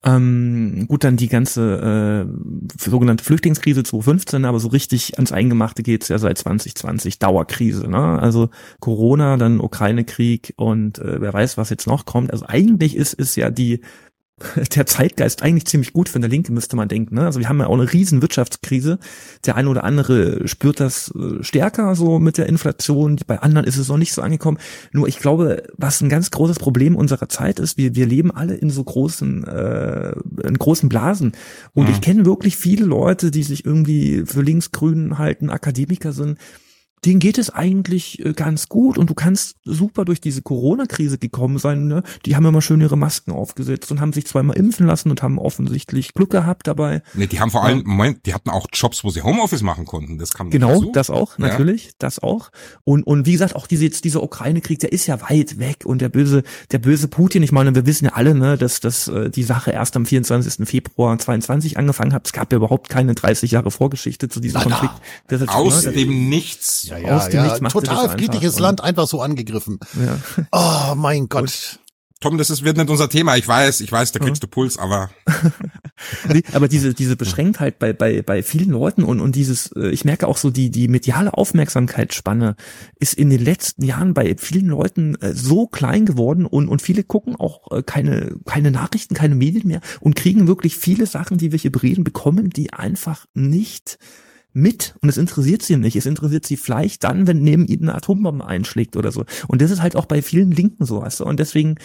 Ähm, gut, dann die ganze äh, sogenannte Flüchtlingskrise 2015, aber so richtig ans Eingemachte geht's ja seit 2020. Dauerkrise. Ne? Also Corona, dann Ukraine-Krieg und äh, wer weiß, was jetzt noch kommt. Also eigentlich ist, ist ja die der Zeitgeist eigentlich ziemlich gut für eine Linke, müsste man denken. Ne? Also wir haben ja auch eine riesen Wirtschaftskrise. Der eine oder andere spürt das äh, stärker so mit der Inflation. Bei anderen ist es noch nicht so angekommen. Nur ich glaube, was ein ganz großes Problem unserer Zeit ist, wir, wir leben alle in so großen, äh, in großen Blasen. Und mhm. ich kenne wirklich viele Leute, die sich irgendwie für linksgrün halten, Akademiker sind, denen geht es eigentlich äh, ganz gut und du kannst super durch diese Corona-Krise gekommen sein. Ne? Die haben immer schön ihre Masken aufgesetzt und haben sich zweimal impfen lassen und haben offensichtlich Glück gehabt dabei. Nee, die haben vor allem, Moment, die hatten auch Jobs, wo sie Homeoffice machen konnten. Das kam Genau, dazu. das auch, natürlich, ja. das auch. Und, und wie gesagt, auch diese, jetzt dieser Ukraine-Krieg, der ist ja weit weg und der böse, der böse Putin, ich meine, wir wissen ja alle, ne, dass, dass äh, die Sache erst am 24. Februar 22 angefangen hat. Es gab ja überhaupt keine 30 Jahre Vorgeschichte zu diesem na, Konflikt. Das Aus ne, dem Nichts ja, ja, aus dem ja, Nichts total friedliches Land einfach so angegriffen. Ja. Oh mein Gott. Und Tom, das ist, wird nicht unser Thema. Ich weiß, ich weiß, da kriegst du Puls, aber. aber diese, diese Beschränktheit bei, bei, bei vielen Leuten und, und dieses, äh, ich merke auch so, die, die mediale Aufmerksamkeitsspanne ist in den letzten Jahren bei vielen Leuten äh, so klein geworden und, und viele gucken auch äh, keine, keine Nachrichten, keine Medien mehr und kriegen wirklich viele Sachen, die wir hier bereden, bekommen, die einfach nicht mit und es interessiert sie nicht. Es interessiert sie vielleicht dann, wenn neben ihnen eine Atombombe einschlägt oder so. Und das ist halt auch bei vielen Linken so, weißt du? Und deswegen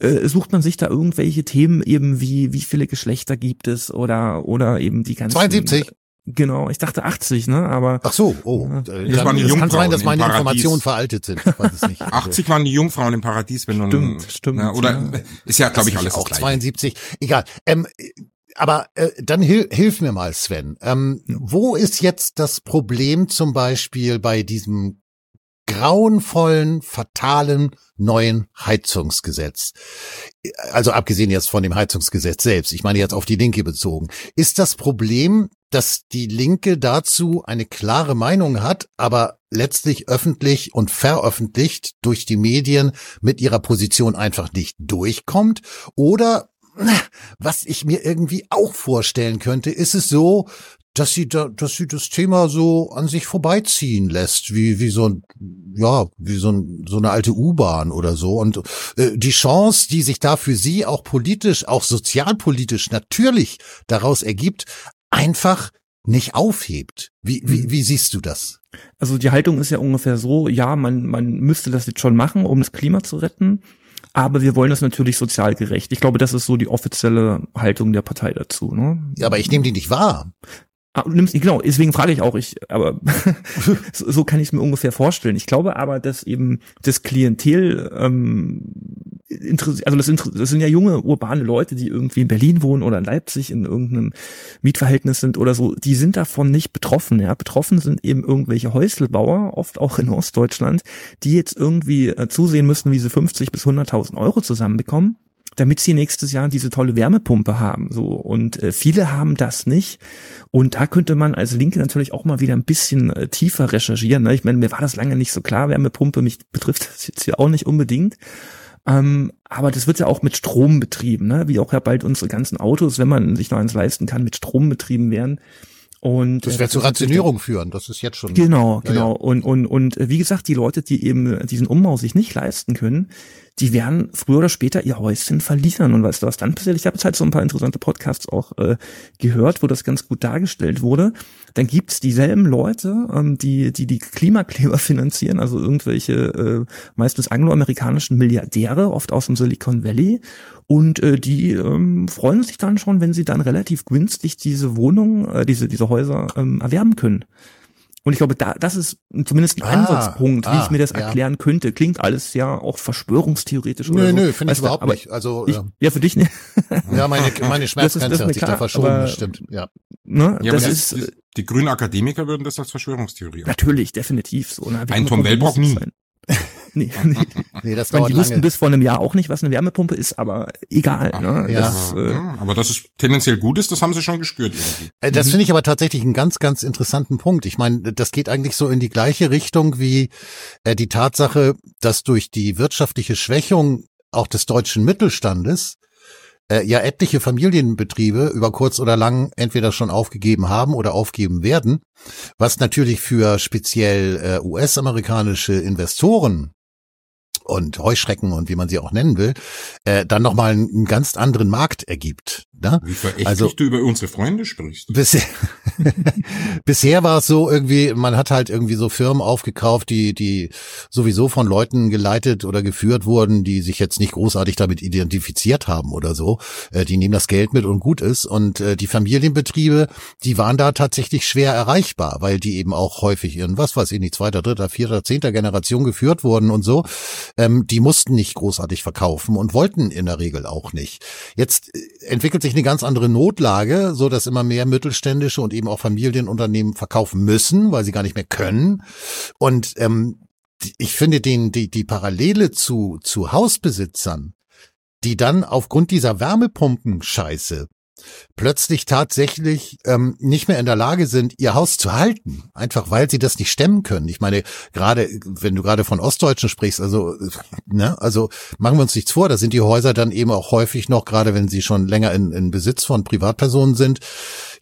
äh, sucht man sich da irgendwelche Themen eben wie, wie viele Geschlechter gibt es oder, oder eben die ganzen. 72. Genau, ich dachte 80, ne? Aber ach so, oh, das waren die es Jungfrauen kann sein, dass meine im. Informationen veraltet sind. Ich weiß es nicht. 80 waren die Jungfrauen im Paradies, wenn du Stimmt, stimmt, Ja, oder ja. ist ja, glaube ich, alles auch Gleiche. 72. Egal. Ähm, aber äh, dann hil hilf mir mal, Sven. Ähm, wo ist jetzt das Problem zum Beispiel bei diesem grauenvollen, fatalen neuen Heizungsgesetz? Also abgesehen jetzt von dem Heizungsgesetz selbst, ich meine jetzt auf die Linke bezogen. Ist das Problem, dass die Linke dazu eine klare Meinung hat, aber letztlich öffentlich und veröffentlicht durch die Medien mit ihrer Position einfach nicht durchkommt? Oder was ich mir irgendwie auch vorstellen könnte, ist es so, dass sie da, dass sie das Thema so an sich vorbeiziehen lässt, wie wie so ein ja wie so, ein, so eine alte U-Bahn oder so und äh, die Chance, die sich da für sie auch politisch, auch sozialpolitisch natürlich daraus ergibt, einfach nicht aufhebt. Wie wie, wie siehst du das? Also die Haltung ist ja ungefähr so, ja, man, man müsste das jetzt schon machen, um das Klima zu retten. Aber wir wollen das natürlich sozial gerecht. Ich glaube, das ist so die offizielle Haltung der Partei dazu. Ne? Ja, aber ich nehme die nicht wahr. Ah, du nimmst, genau, deswegen frage ich auch, ich, aber so, so kann ich es mir ungefähr vorstellen. Ich glaube aber, dass eben das Klientel, ähm, interess- also das, das sind ja junge urbane Leute, die irgendwie in Berlin wohnen oder in Leipzig in irgendeinem Mietverhältnis sind oder so, die sind davon nicht betroffen. Ja, betroffen sind eben irgendwelche Häuselbauer, oft auch in Ostdeutschland, die jetzt irgendwie äh, zusehen müssen, wie sie 50 bis 100.000 Euro zusammenbekommen damit sie nächstes Jahr diese tolle Wärmepumpe haben. So und äh, viele haben das nicht. Und da könnte man als Linke natürlich auch mal wieder ein bisschen äh, tiefer recherchieren. Ne? Ich meine, mir war das lange nicht so klar. Wärmepumpe mich betrifft das jetzt hier auch nicht unbedingt. Ähm, aber das wird ja auch mit Strom betrieben, ne? wie auch ja bald unsere ganzen Autos, wenn man sich noch eins leisten kann, mit Strom betrieben werden. Und Das äh, wird zu Rationierung führen. Das ist jetzt schon. Genau, Ja, genau. ja. Und, und, und äh, wie gesagt, die Leute, die eben äh, diesen Umbau sich nicht leisten können, die werden früher oder später ihr Häuschen verlieren. Und weißt du, was dann passiert? Ich habe jetzt halt so ein paar interessante Podcasts auch äh, gehört, wo das ganz gut dargestellt wurde. Dann gibt's dieselben Leute, ähm, die, die die Klimakleber finanzieren, also irgendwelche äh, meistens angloamerikanischen Milliardäre, oft aus dem Silicon Valley. Und äh, die ähm, freuen sich dann schon, wenn sie dann relativ günstig diese Wohnungen, äh, diese, diese Häuser ähm, erwerben können. Und ich glaube, da, das ist zumindest ein Ah, Ansatzpunkt, wie ah, ich mir das ja. erklären könnte. Klingt alles ja auch verschwörungstheoretisch oder Nö, so. nö, finde ich überhaupt aber nicht. Also Ich, ja. ja, für dich nicht. ja, meine meine das Schmerzgrenze ist hat mir sich da klar, verschoben. aber- Das stimmt. Ja. Ne? Ja, das aber ist die, äh, die grünen Akademiker würden das als Verschwörungstheorie natürlich definitiv so. Ne? Ein Tom Wellbrock nie. Sein. Nee, nee. Nee, das Ich meine, die wussten bis vor einem Jahr auch nicht, was eine Wärmepumpe ist, aber egal. Ne? Ja. Das, aber, äh, ja, aber dass es tendenziell gut ist, das haben sie schon gespürt irgendwie. Äh, Das finde ich aber tatsächlich einen ganz, ganz interessanten Punkt. Ich meine, das geht eigentlich so in die gleiche Richtung wie äh, die Tatsache, dass durch die wirtschaftliche Schwächung auch des deutschen Mittelstandes äh, ja etliche Familienbetriebe über kurz oder lang entweder schon aufgegeben haben oder aufgeben werden, was natürlich für speziell äh, US-amerikanische Investoren und Heuschrecken und wie man sie auch nennen will, äh, dann nochmal einen, einen ganz anderen Markt ergibt. Ne? Wie verächtlich Also- du über unsere Freunde sprichst. Bisher, bisher war es so irgendwie, man hat halt irgendwie so Firmen aufgekauft, die, die sowieso von Leuten geleitet oder geführt wurden, die sich jetzt nicht großartig damit identifiziert haben oder so. Äh, die nehmen das Geld mit und gut ist. Und äh, die Familienbetriebe, die waren da tatsächlich schwer erreichbar, weil die eben auch häufig in, was weiß ich nicht, zweiter, dritter, vierter, zehnter Generation geführt wurden und so. Ähm, die mussten nicht großartig verkaufen und wollten in der Regel auch nicht. Jetzt äh, entwickelt sich eine ganz andere Notlage, so dass immer mehr mittelständische und eben auch Familienunternehmen verkaufen müssen, weil sie gar nicht mehr können. Und ähm, ich finde den die die Parallele zu zu Hausbesitzern, die dann aufgrund dieser Wärmepumpen-Scheiße plötzlich tatsächlich ähm, nicht mehr in der Lage sind, ihr Haus zu halten, einfach weil sie das nicht stemmen können. Ich meine, gerade wenn du gerade von Ostdeutschen sprichst, also ne, also machen wir uns nichts vor, da sind die Häuser dann eben auch häufig noch, gerade wenn sie schon länger in, in Besitz von Privatpersonen sind,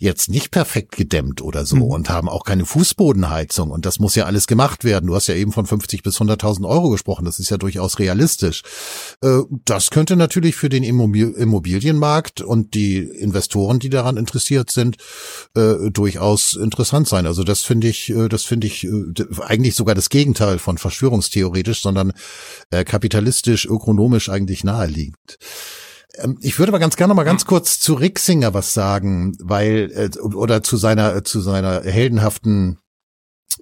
jetzt nicht perfekt gedämmt oder so Mhm. und haben auch keine Fußbodenheizung und das muss ja alles gemacht werden. Du hast ja eben von 50 bis 100.000 Euro gesprochen, das ist ja durchaus realistisch. Äh, Das könnte natürlich für den Immobil- Immobilienmarkt und die Investoren, die daran interessiert sind, äh, durchaus interessant sein. Also das finde ich, äh, das finde ich eigentlich sogar das Gegenteil von verschwörungstheoretisch, sondern kapitalistisch, ökonomisch eigentlich naheliegend. Ähm, ich würde aber ganz gerne mal ganz kurz zu Rick Singer was sagen, weil äh, oder zu seiner zu seiner heldenhaften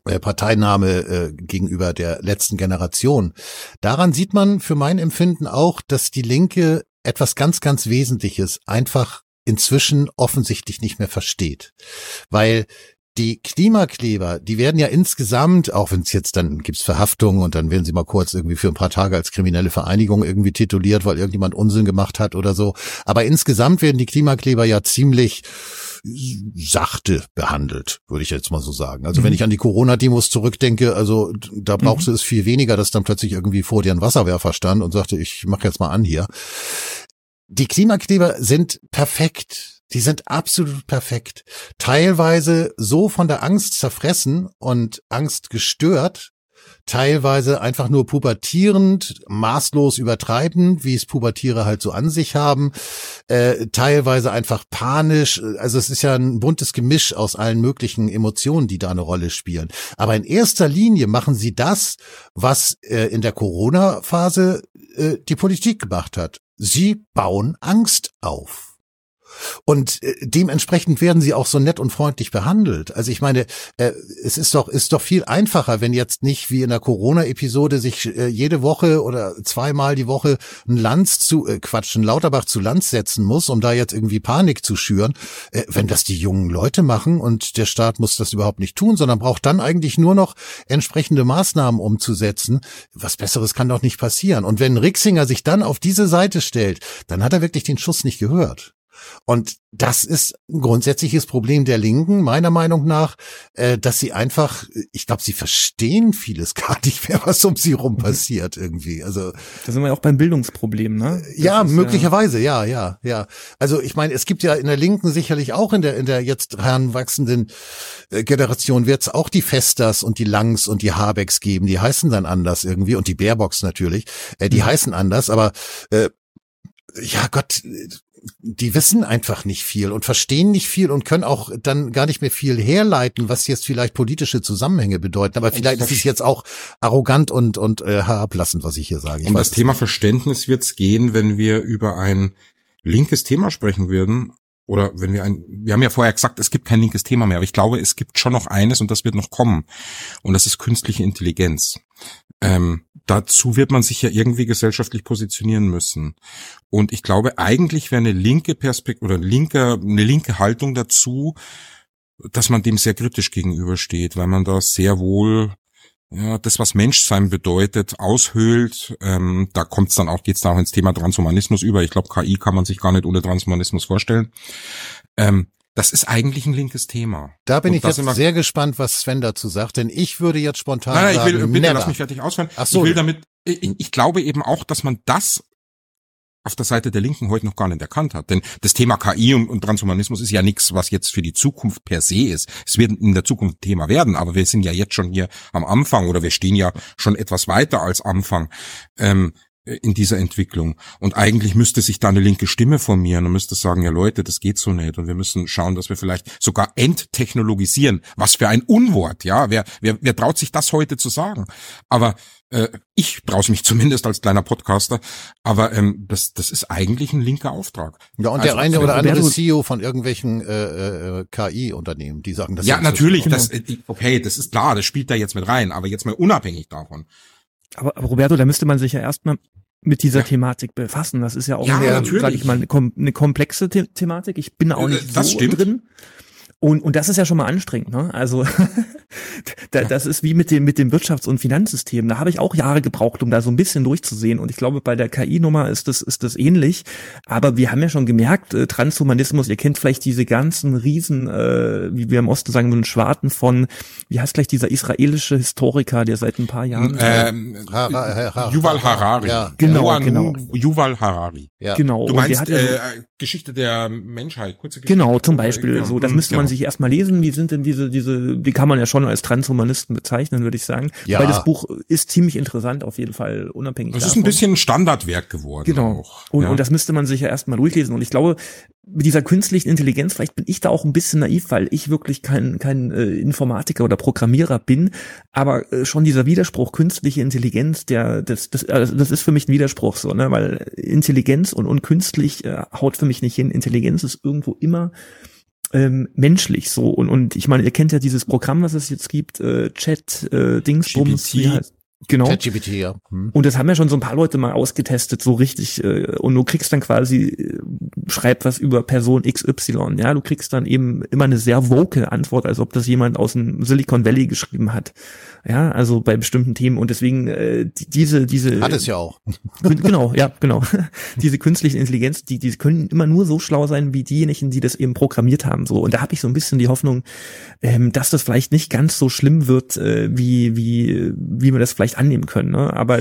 äh, Parteinahme äh, gegenüber der letzten Generation. Daran sieht man für mein Empfinden auch, dass die Linke etwas ganz, ganz Wesentliches einfach inzwischen offensichtlich nicht mehr versteht. Weil die Klimakleber, die werden ja insgesamt, auch wenn es jetzt dann gibt's Verhaftungen und dann werden sie mal kurz irgendwie für ein paar Tage als kriminelle Vereinigung irgendwie tituliert, weil irgendjemand Unsinn gemacht hat oder so. Aber insgesamt werden die Klimakleber ja ziemlich sachte behandelt, würde ich jetzt mal so sagen. Also mhm. wenn ich an die Corona-Demos zurückdenke, also da brauchst mhm. du es viel weniger, dass dann plötzlich irgendwie vor dir ein Wasserwerfer stand und sagte, ich mache jetzt mal an hier. Die Klimakleber sind perfekt die sind absolut perfekt. Teilweise so von der Angst zerfressen und Angst gestört, teilweise einfach nur pubertierend, maßlos übertreibend, wie es Pubertiere halt so an sich haben, äh, teilweise einfach panisch. Also es ist ja ein buntes Gemisch aus allen möglichen Emotionen, die da eine Rolle spielen. Aber in erster Linie machen sie das, was äh, in der Corona-Phase äh, die Politik gemacht hat. Sie bauen Angst auf. Und äh, dementsprechend werden sie auch so nett und freundlich behandelt. Also ich meine, äh, es ist doch, ist doch viel einfacher, wenn jetzt nicht wie in der Corona-Episode sich äh, jede Woche oder zweimal die Woche ein Lanz zu, äh, Quatsch, ein Lauterbach zu Lanz setzen muss, um da jetzt irgendwie Panik zu schüren. Äh, wenn das die jungen Leute machen und der Staat muss das überhaupt nicht tun, sondern braucht dann eigentlich nur noch entsprechende Maßnahmen umzusetzen. Was Besseres kann doch nicht passieren. Und wenn Rixinger sich dann auf diese Seite stellt, dann hat er wirklich den Schuss nicht gehört. Und das ist ein grundsätzliches Problem der Linken, meiner Meinung nach, äh, dass sie einfach, ich glaube, sie verstehen vieles gar nicht mehr, was um sie rum mhm. passiert irgendwie. Also da sind wir ja auch beim Bildungsproblem, ne? Das ja, möglicherweise, ja, ja, ja. Also ich meine, es gibt ja in der Linken sicherlich auch in der in der jetzt heranwachsenden äh, Generation wird es auch die Festas und die Langs und die Habecks geben. Die heißen dann anders irgendwie und die Baerbocks natürlich. Äh, die mhm. heißen anders, aber äh, ja Gott, die wissen einfach nicht viel und verstehen nicht viel und können auch dann gar nicht mehr viel herleiten, was jetzt vielleicht politische Zusammenhänge bedeuten. Aber vielleicht ist es jetzt auch arrogant und, und äh, herablassend, was ich hier sage. Ich um das Thema Verständnis wird es gehen, wenn wir über ein linkes Thema sprechen würden. Oder wenn wir ein, wir haben ja vorher gesagt, es gibt kein linkes Thema mehr, aber ich glaube, es gibt schon noch eines und das wird noch kommen. Und das ist künstliche Intelligenz. Ähm, dazu wird man sich ja irgendwie gesellschaftlich positionieren müssen. Und ich glaube, eigentlich wäre eine linke Perspektive oder linke, eine linke Haltung dazu, dass man dem sehr kritisch gegenübersteht, weil man da sehr wohl ja, das, was Menschsein bedeutet, aushöhlt. Ähm, da kommt es dann auch, geht's da auch ins Thema Transhumanismus über. Ich glaube, KI kann man sich gar nicht ohne Transhumanismus vorstellen. Ähm, das ist eigentlich ein linkes Thema. Da bin Und ich jetzt sehr gespannt, was Sven dazu sagt, denn ich würde jetzt spontan nein, nein, sagen, ich will, bitte never. lass mich fertig ausführen. Ach so. Ich will damit, ich, ich glaube eben auch, dass man das auf der Seite der Linken heute noch gar nicht erkannt hat. Denn das Thema KI und, und Transhumanismus ist ja nichts, was jetzt für die Zukunft per se ist. Es wird in der Zukunft Thema werden, aber wir sind ja jetzt schon hier am Anfang oder wir stehen ja schon etwas weiter als Anfang. Ähm, äh, in dieser Entwicklung. Und eigentlich müsste sich da eine linke Stimme formieren und müsste sagen, ja Leute, das geht so nicht. Und wir müssen schauen, dass wir vielleicht sogar enttechnologisieren. Was für ein Unwort, ja. Wer, wer, wer traut sich das heute zu sagen? Aber äh, ich brauche mich zumindest als kleiner Podcaster. Aber ähm, das, das ist eigentlich ein linker Auftrag. Ja, und also, der eine oder andere CEO von irgendwelchen äh, äh, KI-Unternehmen, die sagen das. Ja, natürlich. Das, äh, okay, das ist klar, das spielt da jetzt mit rein. Aber jetzt mal unabhängig davon. Aber, aber Roberto, da müsste man sich ja erstmal mit dieser ja. Thematik befassen. Das ist ja auch ja, eine, sag ich mal, eine, eine komplexe The Thematik. Ich bin auch äh, nicht das so stimmt. drin. Und, und das ist ja schon mal anstrengend, ne? Also da, das ist wie mit dem mit dem Wirtschafts- und Finanzsystem. Da habe ich auch Jahre gebraucht, um da so ein bisschen durchzusehen. Und ich glaube, bei der KI-Nummer ist das ist das ähnlich. Aber wir haben ja schon gemerkt, äh, Transhumanismus. Ihr kennt vielleicht diese ganzen Riesen, äh, wie wir im Osten sagen würden, Schwarten von, wie heißt gleich dieser israelische Historiker, der seit ein paar Jahren ähm, Yuval Harari. Ja. Genau, Yuval, genau. Yuval Harari. Ja. Genau. Du meinst ja äh, Geschichte der Menschheit, kurze Geschichte. Genau, zum Beispiel. So, das müsste man sich erstmal lesen, wie sind denn diese, diese, die kann man ja schon als Transhumanisten bezeichnen, würde ich sagen. Ja. Weil das Buch ist ziemlich interessant, auf jeden Fall, unabhängig Das davon. ist ein bisschen ein Standardwerk geworden. Genau. Auch. Und, ja. und das müsste man sich ja erstmal durchlesen. Und ich glaube, mit dieser künstlichen Intelligenz, vielleicht bin ich da auch ein bisschen naiv, weil ich wirklich kein, kein äh, Informatiker oder Programmierer bin, aber äh, schon dieser Widerspruch künstliche Intelligenz, der, das, das, also das ist für mich ein Widerspruch so, ne? Weil Intelligenz und, und künstlich äh, haut für mich nicht hin. Intelligenz ist irgendwo immer ähm, menschlich so und und ich meine ihr kennt ja dieses Programm was es jetzt gibt äh, Chat äh, Dingsbums GPT. wie heißt- genau ChatGPT, ja. Hm. und das haben ja schon so ein paar Leute mal ausgetestet, so richtig. Äh, und du kriegst dann quasi, äh, schreib was über Person XY. Ja, du kriegst dann eben immer eine sehr vocal Antwort, als ob das jemand aus dem Silicon Valley geschrieben hat. Ja, also bei bestimmten Themen. Und deswegen äh, die, diese, diese. Hat es ja auch. Genau, ja, genau. diese künstliche Intelligenz, die, die können immer nur so schlau sein wie diejenigen, die das eben programmiert haben. So und da habe ich so ein bisschen die Hoffnung, ähm, dass das vielleicht nicht ganz so schlimm wird, äh, wie wie wie wir das vielleicht annehmen können. Ne? Aber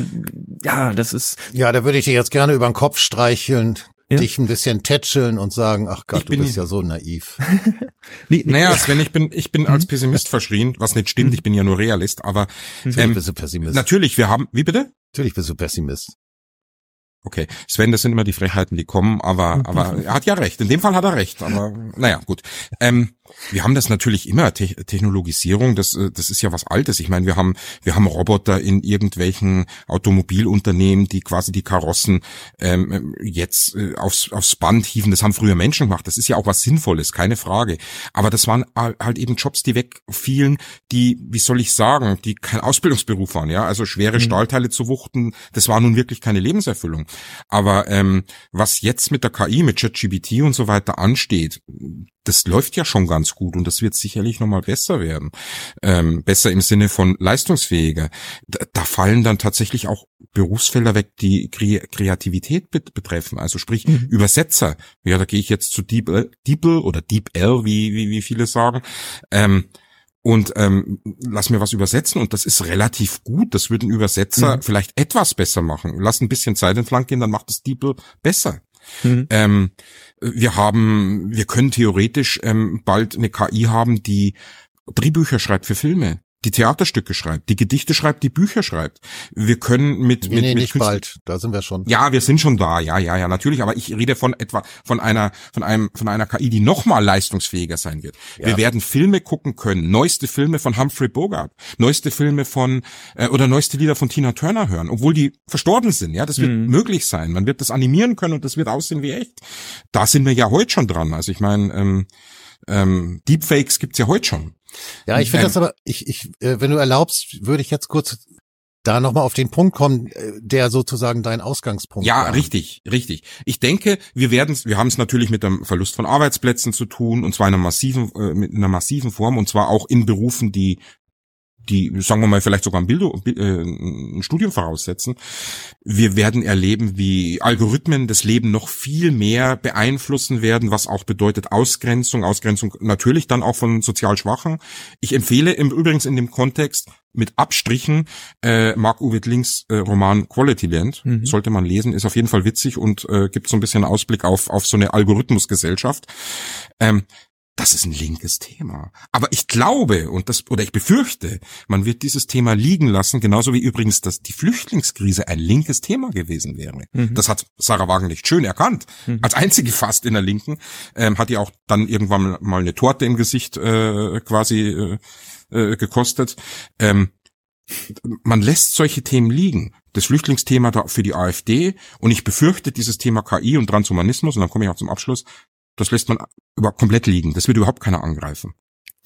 ja, das ist Ja, da würde ich dir jetzt gerne über den Kopf streicheln, Ja. dich ein bisschen tätscheln und sagen, ach Gott, Ich du bin- bist ja so naiv. nee, nee, Naja, Sven, ich bin, ich bin Mhm. als Pessimist verschrien, was nicht stimmt, ich bin ja nur Realist, aber Natürlich ähm, bist du Pessimist. natürlich, wir haben, wie bitte? Natürlich bist du Pessimist. Okay, Sven, das sind immer die Frechheiten, die kommen, aber, aber er hat ja recht. In dem Fall hat er recht, aber naja, gut. Ähm, wir haben das natürlich immer, Te Technologisierung, das, äh, das ist ja was Altes. Ich meine, wir haben, wir haben Roboter in irgendwelchen Automobilunternehmen, die quasi die Karossen ähm, jetzt äh, aufs, aufs Band hieven. Das haben früher Menschen gemacht. Das ist ja auch was Sinnvolles, keine Frage. Aber das waren al- halt eben Jobs, die wegfielen, die, wie soll ich sagen, die kein Ausbildungsberuf waren, ja. Also schwere Stahlteile zu wuchten, das war nun wirklich keine Lebenserfüllung. Aber ähm, was jetzt mit der KI, mit ChatGPT und so weiter ansteht, das läuft ja schon ganz gut und das wird sicherlich nochmal besser werden. Ähm, besser im Sinne von leistungsfähiger. Da, da fallen dann tatsächlich auch Berufsfelder weg, die Kre Kreativität bet betreffen. Also sprich Übersetzer. Ja, da gehe ich jetzt zu DeepL, DeepL oder DeepL, wie, wie, wie viele sagen. Ähm, und ähm, lass mir was übersetzen und das ist relativ gut. Das würde ein Übersetzer Mhm. vielleicht etwas besser machen. Lass ein bisschen Zeit entlang gehen, dann macht das DeepL besser. Mhm. Ähm, wir haben, wir können theoretisch ähm, bald eine KI haben, die Drehbücher schreibt für Filme, die Theaterstücke schreibt, die Gedichte schreibt, die Bücher schreibt. Wir können mit, Nee, mit, nee, mit nicht Künstler- bald. Da sind wir schon. ja, wir sind schon da, ja, ja, ja, natürlich, aber ich rede von etwa von einer von einem von einer KI, die noch mal leistungsfähiger sein wird. Ja. Wir werden Filme gucken können, neueste Filme von Humphrey Bogart, neueste Filme von äh, oder neueste Lieder von Tina Turner hören, obwohl die verstorben sind, ja, das wird Mhm. möglich sein. Man wird das animieren können und das wird aussehen wie echt. Da sind wir ja heute schon dran. Also ich meine, ähm, ähm, Deepfakes gibt's ja heute schon. Ja, ich finde das aber, ich, ich, äh, wenn du erlaubst, würde ich jetzt kurz da nochmal auf den Punkt kommen, äh, der sozusagen dein Ausgangspunkt Ja, war. richtig, richtig. Ich denke, wir werden, wir haben es natürlich mit dem Verlust von Arbeitsplätzen zu tun und zwar in einer massiven, äh, mit einer massiven Form und zwar auch in Berufen, die die, sagen wir mal, vielleicht sogar ein, Bildung, äh, ein Studium voraussetzen. Wir werden erleben, wie Algorithmen das Leben noch viel mehr beeinflussen werden, was auch bedeutet Ausgrenzung, Ausgrenzung natürlich dann auch von sozial Schwachen. Ich empfehle im übrigens in dem Kontext mit Abstrichen äh, Mark-Uwe Links äh, Roman Quality Land. Mhm. Sollte man lesen, ist auf jeden Fall witzig und äh, gibt so ein bisschen Ausblick auf, auf so eine Algorithmusgesellschaft. Ähm, das ist ein linkes Thema. Aber ich glaube und das oder ich befürchte, man wird dieses Thema liegen lassen, genauso wie übrigens, dass die Flüchtlingskrise ein linkes Thema gewesen wäre. Mhm. Das hat Sarah Wagenknecht schön erkannt. Mhm. Als einzige fast in der Linken ähm, hat die auch dann irgendwann mal eine Torte im Gesicht äh, quasi äh, äh, gekostet. Ähm, man lässt solche Themen liegen. Das Flüchtlingsthema da für die AfD und ich befürchte dieses Thema KI und Transhumanismus und dann komme ich auch zum Abschluss. Das lässt man über komplett liegen. Das wird überhaupt keiner angreifen.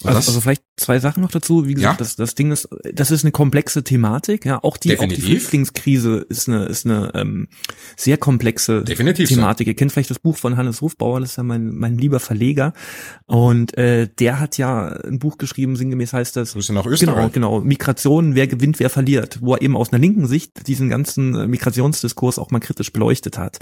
Also, also vielleicht zwei Sachen noch dazu. Wie gesagt, Ja. das, das Ding ist, das ist eine komplexe Thematik. Ja, auch die, auch die. Flüchtlingskrise ist eine, ist eine ähm, sehr komplexe Definitiv so. Thematik. Ihr kennt vielleicht das Buch von Hannes Hofbauer, das ist ja mein, mein lieber Verleger. Und äh, der hat ja ein Buch geschrieben, sinngemäß heißt das, Grüße nach Genau, Österreich. genau. Migration, wer gewinnt, wer verliert, wo er eben aus einer linken Sicht diesen ganzen Migrationsdiskurs auch mal kritisch beleuchtet hat.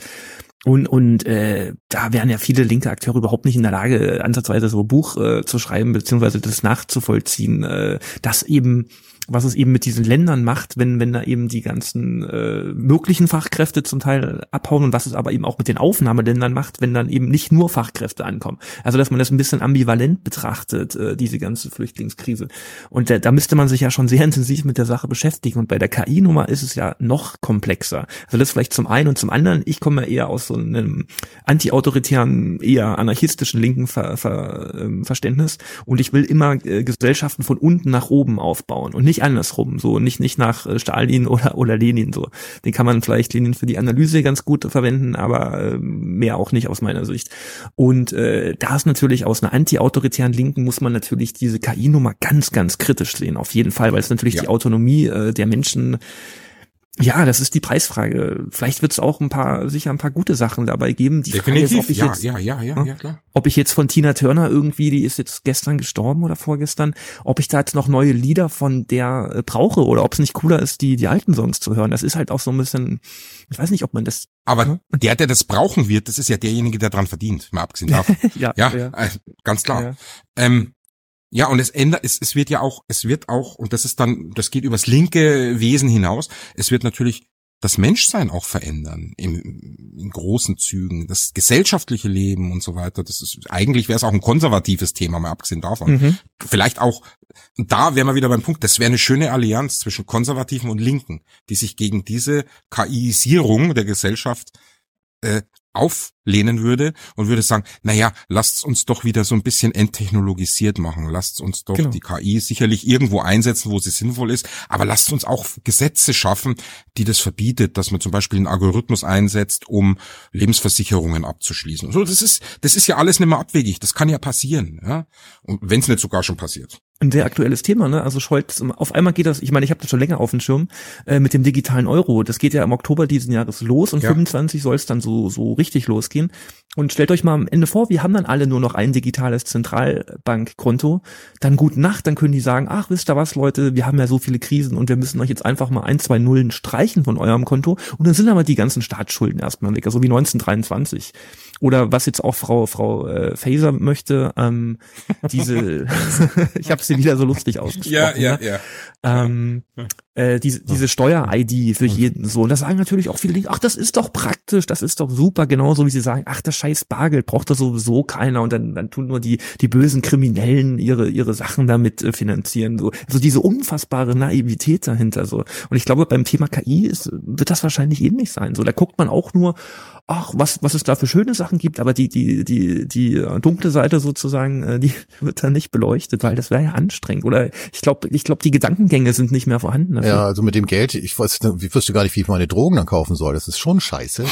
Und, und äh, da wären ja viele linke Akteure überhaupt nicht in der Lage, ansatzweise so ein Buch äh, zu schreiben, beziehungsweise das nachzuvollziehen, äh, dass eben was es eben mit diesen Ländern macht, wenn, wenn da eben die ganzen äh, möglichen Fachkräfte zum Teil abhauen und was es aber eben auch mit den Aufnahmeländern macht, wenn dann eben nicht nur Fachkräfte ankommen. Also dass man das ein bisschen ambivalent betrachtet, äh, diese ganze Flüchtlingskrise. Und da, da müsste man sich ja schon sehr intensiv mit der Sache beschäftigen. Und bei der KI-Nummer ist es ja noch komplexer. Also das vielleicht zum einen und zum anderen, ich komme ja eher aus so einem anti-autoritären, eher anarchistischen linken Ver, Ver, äh, Verständnis und ich will immer äh, Gesellschaften von unten nach oben aufbauen und nicht nicht andersrum, so nicht nicht nach äh, Stalin oder oder Lenin so. Den kann man vielleicht Lenin für die Analyse ganz gut verwenden, aber äh, mehr auch nicht aus meiner Sicht. Und äh, da ist natürlich aus einer anti-autoritären Linken muss man natürlich diese KI-Nummer ganz ganz kritisch sehen, auf jeden Fall, weil es natürlich ja. die Autonomie äh, der Menschen ja, das ist die Preisfrage. Vielleicht wird es auch ein paar, sicher ein paar gute Sachen dabei geben. Die Definitiv, Frage ist, ob ich ja, jetzt, ja, ja, ja, ja, klar. Ob ich jetzt von Tina Turner irgendwie, die ist jetzt gestern gestorben oder vorgestern, ob ich da jetzt noch neue Lieder von der äh, brauche oder ob es nicht cooler ist, die, die alten Songs zu hören. Das ist halt auch so ein bisschen, ich weiß nicht, ob man das. Aber ne? der, der das brauchen wird, das ist ja derjenige, der dran verdient, mal abgesehen davon. ja, ja, ja. Also, ganz klar. Ja. Ähm, ja, und es ändert, es, es wird ja auch, es wird auch, und das ist dann, das geht übers linke Wesen hinaus, es wird natürlich das Menschsein auch verändern im, in großen Zügen, das gesellschaftliche Leben und so weiter. Das ist eigentlich wäre es auch ein konservatives Thema, mal abgesehen davon. Mhm. Vielleicht auch da wären wir wieder beim Punkt. Das wäre eine schöne Allianz zwischen Konservativen und Linken, die sich gegen diese KIisierung der Gesellschaft äh, auflehnen würde und würde sagen, naja, lasst uns doch wieder so ein bisschen enttechnologisiert machen. Lasst uns doch genau. die KI sicherlich irgendwo einsetzen, wo sie sinnvoll ist, aber lasst uns auch Gesetze schaffen, die das verbietet, dass man zum Beispiel einen Algorithmus einsetzt, um Lebensversicherungen abzuschließen. So, das ist, das ist ja alles nicht mehr abwegig. Das kann ja passieren, ja. Und wenn es nicht sogar schon passiert ein sehr aktuelles Thema, ne? Also Scholz, auf einmal geht das, ich meine, ich habe das schon länger auf dem Schirm, äh, mit dem digitalen Euro. Das geht ja im Oktober diesen Jahres los und ja. 25 soll es dann so, so richtig losgehen. Und stellt euch mal am Ende vor, wir haben dann alle nur noch ein digitales Zentralbankkonto. Dann gute Nacht, dann können die sagen, ach, wisst ihr was, Leute, wir haben ja so viele Krisen und wir müssen euch jetzt einfach mal ein, zwei Nullen streichen von eurem Konto. Und dann sind aber die ganzen Staatsschulden erstmal weg, also wie 1923. Oder was jetzt auch Frau Frau äh, Faser möchte, ähm, diese, ich habe sie wieder so lustig ausgesprochen. Ja, ja, ne? ja. Ähm, äh, diese, diese Steuer-ID für jeden so. Und das sagen natürlich auch viele, ach, das ist doch praktisch, das ist doch super, genauso wie sie sagen, ach, das scheiß Bargeld braucht da sowieso keiner und dann, dann tun nur die, die bösen Kriminellen ihre, ihre Sachen damit äh, finanzieren. So. Also diese unfassbare Naivität dahinter so. Und ich glaube, beim Thema KI ist, wird das wahrscheinlich ähnlich sein. So, da guckt man auch nur, ach, was, was es da für schöne Sachen gibt, aber die, die, die, die äh, dunkle Seite sozusagen, äh, die wird da nicht beleuchtet, weil das wäre ja anstrengend. Oder ich glaube, ich glaube, die Gedankengänge sind nicht mehr vorhanden. Dafür. Ja, also mit dem Geld, ich weiß, ich wüsste gar nicht, wie ich meine Drogen dann kaufen soll. Das ist schon scheiße.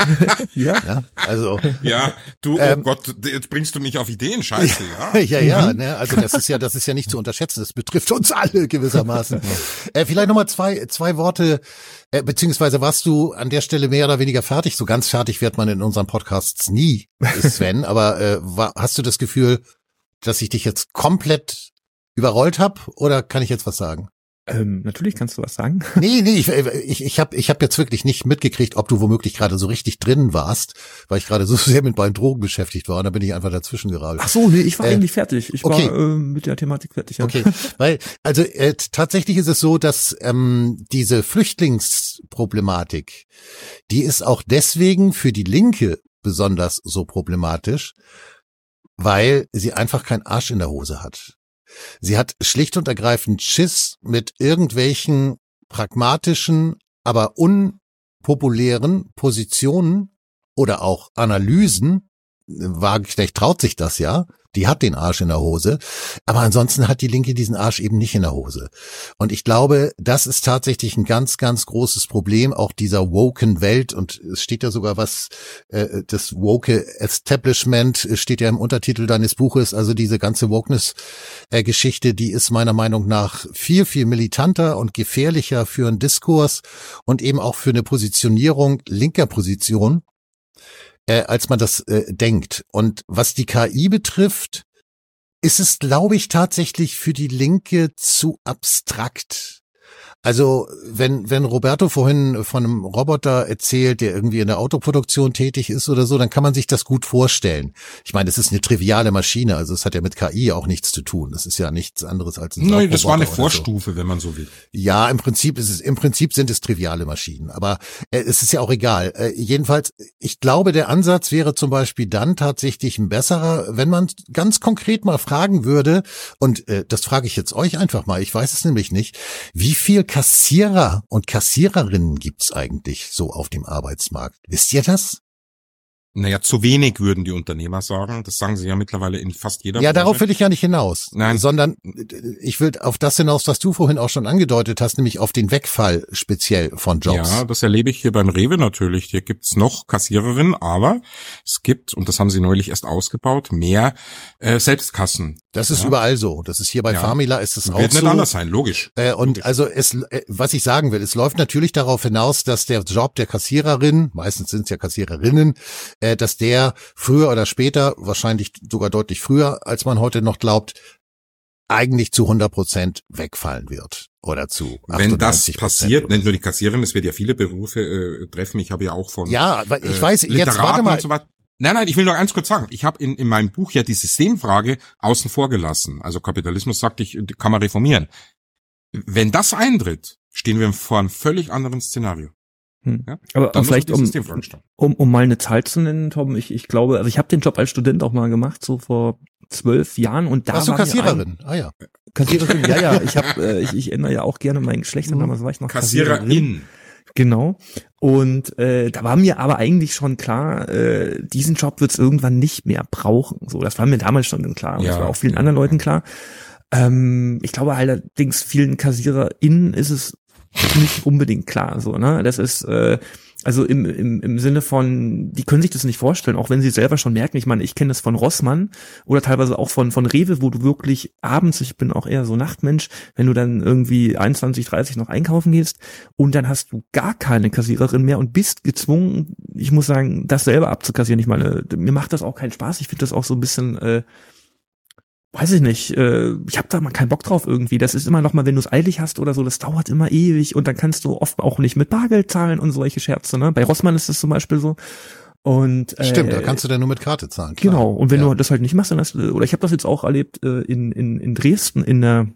ja. ja. Also. Ja, du, oh ähm, Gott, jetzt bringst du mich auf Ideen, scheiße, ja. ja, ja, mhm. ne, also das ist ja, das ist ja nicht zu unterschätzen. Das betrifft uns alle gewissermaßen. äh, vielleicht nochmal zwei, zwei Worte äh, beziehungsweise warst du an der Stelle mehr oder weniger fertig? So ganz fertig wird man in unseren Podcasts nie, Sven. aber äh, war, hast du das Gefühl, dass ich dich jetzt komplett überrollt habe oder kann ich jetzt was sagen? Ähm, natürlich kannst du was sagen. Nee, nee, ich, ich, ich habe ich hab jetzt wirklich nicht mitgekriegt, ob du womöglich gerade so richtig drin warst, weil ich gerade so sehr mit meinen Drogen beschäftigt war und da bin ich einfach dazwischen gerade. Ach so, nee, ich war äh, eigentlich fertig. Ich okay. war äh, mit der Thematik fertig. Ja. Okay, weil also äh, tatsächlich ist es so, dass ähm, diese Flüchtlingsproblematik, die ist auch deswegen für die Linke besonders so problematisch, weil sie einfach keinen Arsch in der Hose hat. Sie hat schlicht und ergreifend Schiss mit irgendwelchen pragmatischen, aber unpopulären Positionen oder auch Analysen. Wagenknecht traut sich das ja, die hat den Arsch in der Hose. Aber ansonsten hat die Linke diesen Arsch eben nicht in der Hose. Und ich glaube, das ist tatsächlich ein ganz, ganz großes Problem auch dieser woken Welt. Und es steht ja sogar was, äh, das woke Establishment steht ja im Untertitel deines Buches. Also diese ganze Wokeness-Geschichte, die ist meiner Meinung nach viel, viel militanter und gefährlicher für einen Diskurs und eben auch für eine Positionierung linker Position äh, als man das äh, denkt. Und was die KI betrifft, ist es, glaube ich, tatsächlich für die Linke zu abstrakt. Also wenn, wenn Roberto vorhin von einem Roboter erzählt, der irgendwie in der Autoproduktion tätig ist oder so, dann kann man sich das gut vorstellen. Ich meine, das ist eine triviale Maschine, also es hat ja mit KI auch nichts zu tun. Das ist ja nichts anderes als ein Nein, das war eine Vorstufe, so. wenn man so will. Ja, im Prinzip ist es, im Prinzip sind es triviale Maschinen, aber äh, es ist ja auch egal. Äh, jedenfalls, ich glaube, der Ansatz wäre zum Beispiel dann tatsächlich ein besserer, wenn man ganz konkret mal fragen würde, und äh, das frage ich jetzt euch einfach mal, ich weiß es nämlich nicht, wie viel Kassierer und Kassiererinnen gibt's eigentlich so auf dem Arbeitsmarkt? Wisst ihr das? Naja, zu wenig würden die Unternehmer sagen. Das sagen sie ja mittlerweile in fast jeder Ja, Branche. darauf will ich ja nicht hinaus. Nein. Sondern ich will auf das hinaus, was du vorhin auch schon angedeutet hast, nämlich auf den Wegfall speziell von Jobs. Ja, das erlebe ich hier beim Rewe natürlich. Hier gibt's noch Kassiererinnen, aber es gibt, und das haben sie neulich erst ausgebaut, mehr äh, Selbstkassen. Das ist ja. überall so. Das ist hier bei ja. Famila ist es auch Wird nicht so. anders sein, logisch. Äh, und logisch. also es, äh, was ich sagen will, es läuft natürlich darauf hinaus, dass der Job der Kassiererin, meistens sind es ja Kassiererinnen, äh, dass der früher oder später, wahrscheinlich sogar deutlich früher, als man heute noch glaubt, eigentlich zu 100 Prozent wegfallen wird oder zu 98 Wenn das passiert, nicht nur die Kassiererin, es wird ja viele Berufe äh, treffen. Ich habe ja auch von ja, ich äh, weiß jetzt warte mal. So nein, nein, ich will noch eins kurz sagen. Ich habe in, in meinem Buch ja die Systemfrage außen vor gelassen. Also Kapitalismus sagte ich, kann man reformieren. Wenn das eintritt, stehen wir vor einem völlig anderen Szenario. Hm. Ja? Aber, aber vielleicht um, um, um mal eine Zahl zu nennen, Tom, ich, ich glaube, also ich habe den Job als Student auch mal gemacht, so vor zwölf Jahren und da Warst war du Kassiererin? Ein, ah ja. Kassiererin, ja, ja. Ich habe, äh, ich, ich ändere ja auch gerne mein Geschlecht mhm. damals war ich noch Kassiererin. Kassiererin. Genau. Und äh, da war mir aber eigentlich schon klar, äh, diesen Job wird's irgendwann nicht mehr brauchen. So, das war mir damals schon klar und ja. das war auch vielen anderen Leuten klar. Ähm, ich glaube allerdings vielen KassiererInnen ist es nicht unbedingt klar. So, ne? Das ist äh, also im, im, im Sinne von, die können sich das nicht vorstellen, auch wenn sie selber schon merken, ich meine, ich kenne das von Rossmann oder teilweise auch von, von Rewe, wo du wirklich abends, ich bin auch eher so Nachtmensch, wenn du dann irgendwie 21, 30 noch einkaufen gehst und dann hast du gar keine Kassiererin mehr und bist gezwungen, ich muss sagen, das selber abzukassieren. Ich meine, mir macht das auch keinen Spaß. Ich finde das auch so ein bisschen äh, weiß ich nicht, äh, ich habe da mal keinen Bock drauf irgendwie. Das ist immer noch mal, wenn du es eilig hast oder so, das dauert immer ewig und dann kannst du oft auch nicht mit Bargeld zahlen und solche Scherze. Ne? Bei Rossmann ist das zum Beispiel so. Und äh, stimmt, da kannst du dann nur mit Karte zahlen. Klar. Genau. Und wenn ja. du das halt nicht machst, dann hast du, oder ich habe das jetzt auch erlebt äh, in in in Dresden in der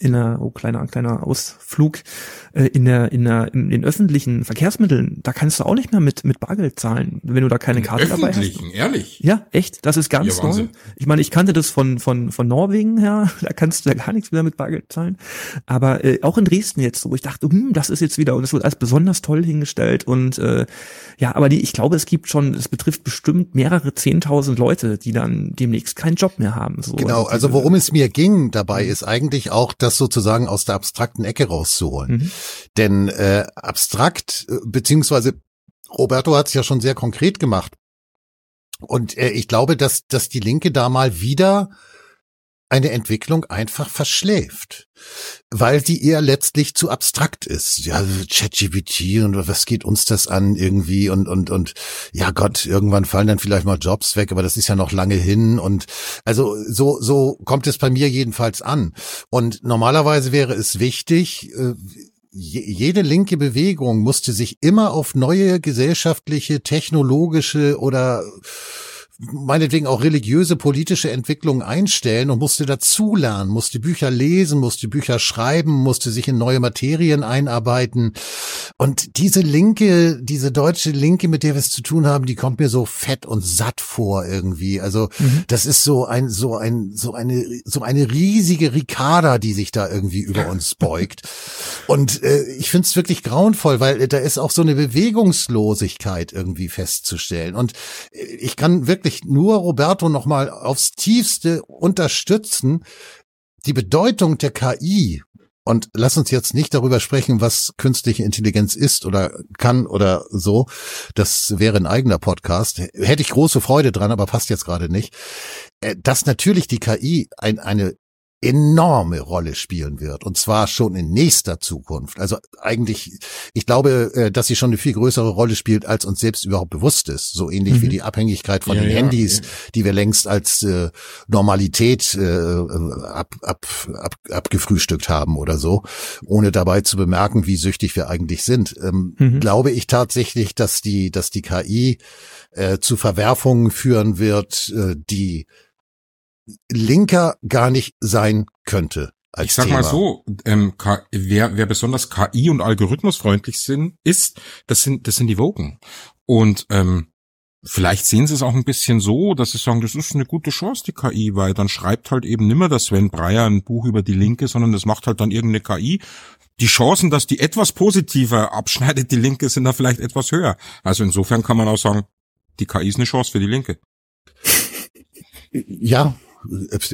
in der, oh kleiner, kleiner Ausflug, äh, in der, in der, in den öffentlichen Verkehrsmitteln, da kannst du auch nicht mehr mit, mit Bargeld zahlen, wenn du da keine in Karte dabei hast. Öffentlichen, ehrlich? Ja, echt, das ist ganz ja, neu. Ich meine, ich kannte das von, von, von Norwegen her, da kannst du ja gar nichts mehr mit Bargeld zahlen. Aber äh, auch in Dresden jetzt, wo ich dachte, hm, das ist jetzt wieder, und das wird als besonders toll hingestellt und äh, ja, aber die, ich glaube, es gibt schon, es betrifft bestimmt mehrere zehntausend Leute, die dann demnächst keinen Job mehr haben. So. Genau, also, also worum es mir ging dabei, ist eigentlich auch, das sozusagen aus der abstrakten Ecke rauszuholen. Mhm. Denn äh, abstrakt, äh, beziehungsweise Roberto hat es ja schon sehr konkret gemacht. Und äh, ich glaube, dass, dass die Linke da mal wieder eine Entwicklung einfach verschläft, weil sie eher letztlich zu abstrakt ist. Ja, ChatGPT und was geht uns das an irgendwie und und und ja Gott, irgendwann fallen dann vielleicht mal Jobs weg, aber das ist ja noch lange hin und also so so kommt es bei mir jedenfalls an. Und normalerweise wäre es wichtig, äh, jede linke Bewegung musste sich immer auf neue gesellschaftliche, technologische oder meinetwegen auch religiöse politische Entwicklungen einstellen und musste dazulernen, musste Bücher lesen, musste Bücher schreiben, musste sich in neue Materien einarbeiten. Und diese Linke, diese deutsche Linke, mit der wir es zu tun haben, die kommt mir so fett und satt vor irgendwie. Also mhm. das ist so ein, so ein, so eine, so eine riesige Ricarda, die sich da irgendwie über uns beugt. Und äh, ich finde es wirklich grauenvoll, weil da ist auch so eine Bewegungslosigkeit irgendwie festzustellen. Und ich kann wirklich wirklich nur Roberto nochmal aufs tiefste unterstützen. Die Bedeutung der KI und lass uns jetzt nicht darüber sprechen, was künstliche Intelligenz ist oder kann oder so. Das wäre ein eigener Podcast. Hätte ich große Freude dran, aber passt jetzt gerade nicht. Äh, dass natürlich die KI ein, eine enorme Rolle spielen wird. Und zwar schon in nächster Zukunft. Also eigentlich, ich glaube, äh, dass sie schon eine viel größere Rolle spielt, als uns selbst überhaupt bewusst ist. So ähnlich mhm. wie die Abhängigkeit von ja, den ja, Handys, ja. die wir längst als äh, Normalität äh, ab, ab, ab, abgefrühstückt haben oder so, ohne dabei zu bemerken, wie süchtig wir eigentlich sind. Ähm, mhm. Glaube ich tatsächlich, dass die, dass die KI äh, zu Verwerfungen führen wird, äh, die linker gar nicht sein könnte. ich sag Thema. mal so, ähm, wer, wer besonders KI und algorithmusfreundlich sind, ist, das sind, das sind die Woken. Und ähm, vielleicht sehen sie es auch ein bisschen so, dass sie sagen, das ist eine gute Chance, die KI, weil dann schreibt halt eben nimmer der Sven Breyer ein Buch über die Linke, sondern das macht halt dann irgendeine KI. Die Chancen, dass die etwas positiver abschneidet, die Linke, sind da vielleicht etwas höher. Also insofern kann man auch sagen, die KI ist eine Chance für die Linke. Ja,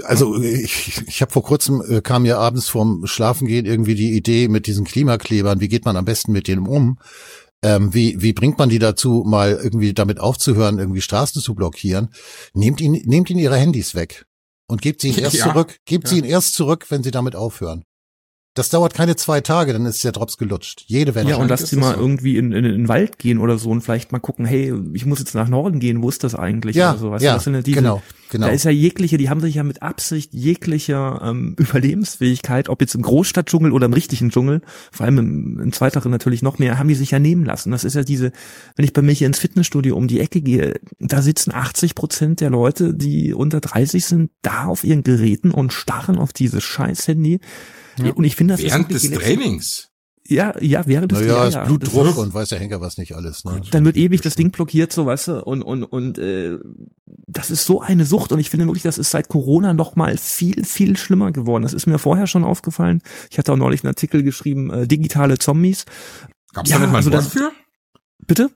also ich, ich habe vor kurzem äh, kam mir abends vorm Schlafengehen irgendwie die Idee mit diesen Klimaklebern, wie geht man am besten mit denen um? Ähm, wie, wie bringt man die dazu, mal irgendwie damit aufzuhören, irgendwie Straßen zu blockieren? Nehmt ihn, nehmt ihn ihre Handys weg und gebt sie ihnen erst ja, zurück, gebt ja. sie ihnen erst zurück, wenn sie damit aufhören. Das dauert keine zwei Tage, dann ist der Drops gelutscht. Jede Welle. Ja, und lass sie mal so. irgendwie in, in, in den Wald gehen oder so und vielleicht mal gucken, hey, ich muss jetzt nach Norden gehen, wo ist das eigentlich? Ja, oder so. weißt ja, du, das sind ja diese, genau, genau. Da ist ja jegliche, die haben sich ja mit Absicht jeglicher ähm, Überlebensfähigkeit, ob jetzt im Großstadtdschungel oder im richtigen Dschungel, vor allem im, im Zweiteren natürlich noch mehr, haben die sich ja nehmen lassen. Das ist ja diese, wenn ich bei mir hier ins Fitnessstudio um die Ecke gehe, da sitzen 80 Prozent der Leute, die unter 30 sind, da auf ihren Geräten und starren auf dieses scheiß Handy ja. Und ich finde das während des Trainings. Ja, ja, während des naja. Ja, Blutdruck das und weiß der Henker was nicht alles. Ne? Dann wird ewig das Ding blockiert, so weißt du, und und und äh, das ist so eine Sucht und ich finde wirklich, das ist seit Corona noch mal viel viel schlimmer geworden. Das ist mir vorher schon aufgefallen. Ich hatte auch neulich einen Artikel geschrieben, äh, digitale Zombies. Gab's ja, da nicht mal ein also Wort für? Bitte?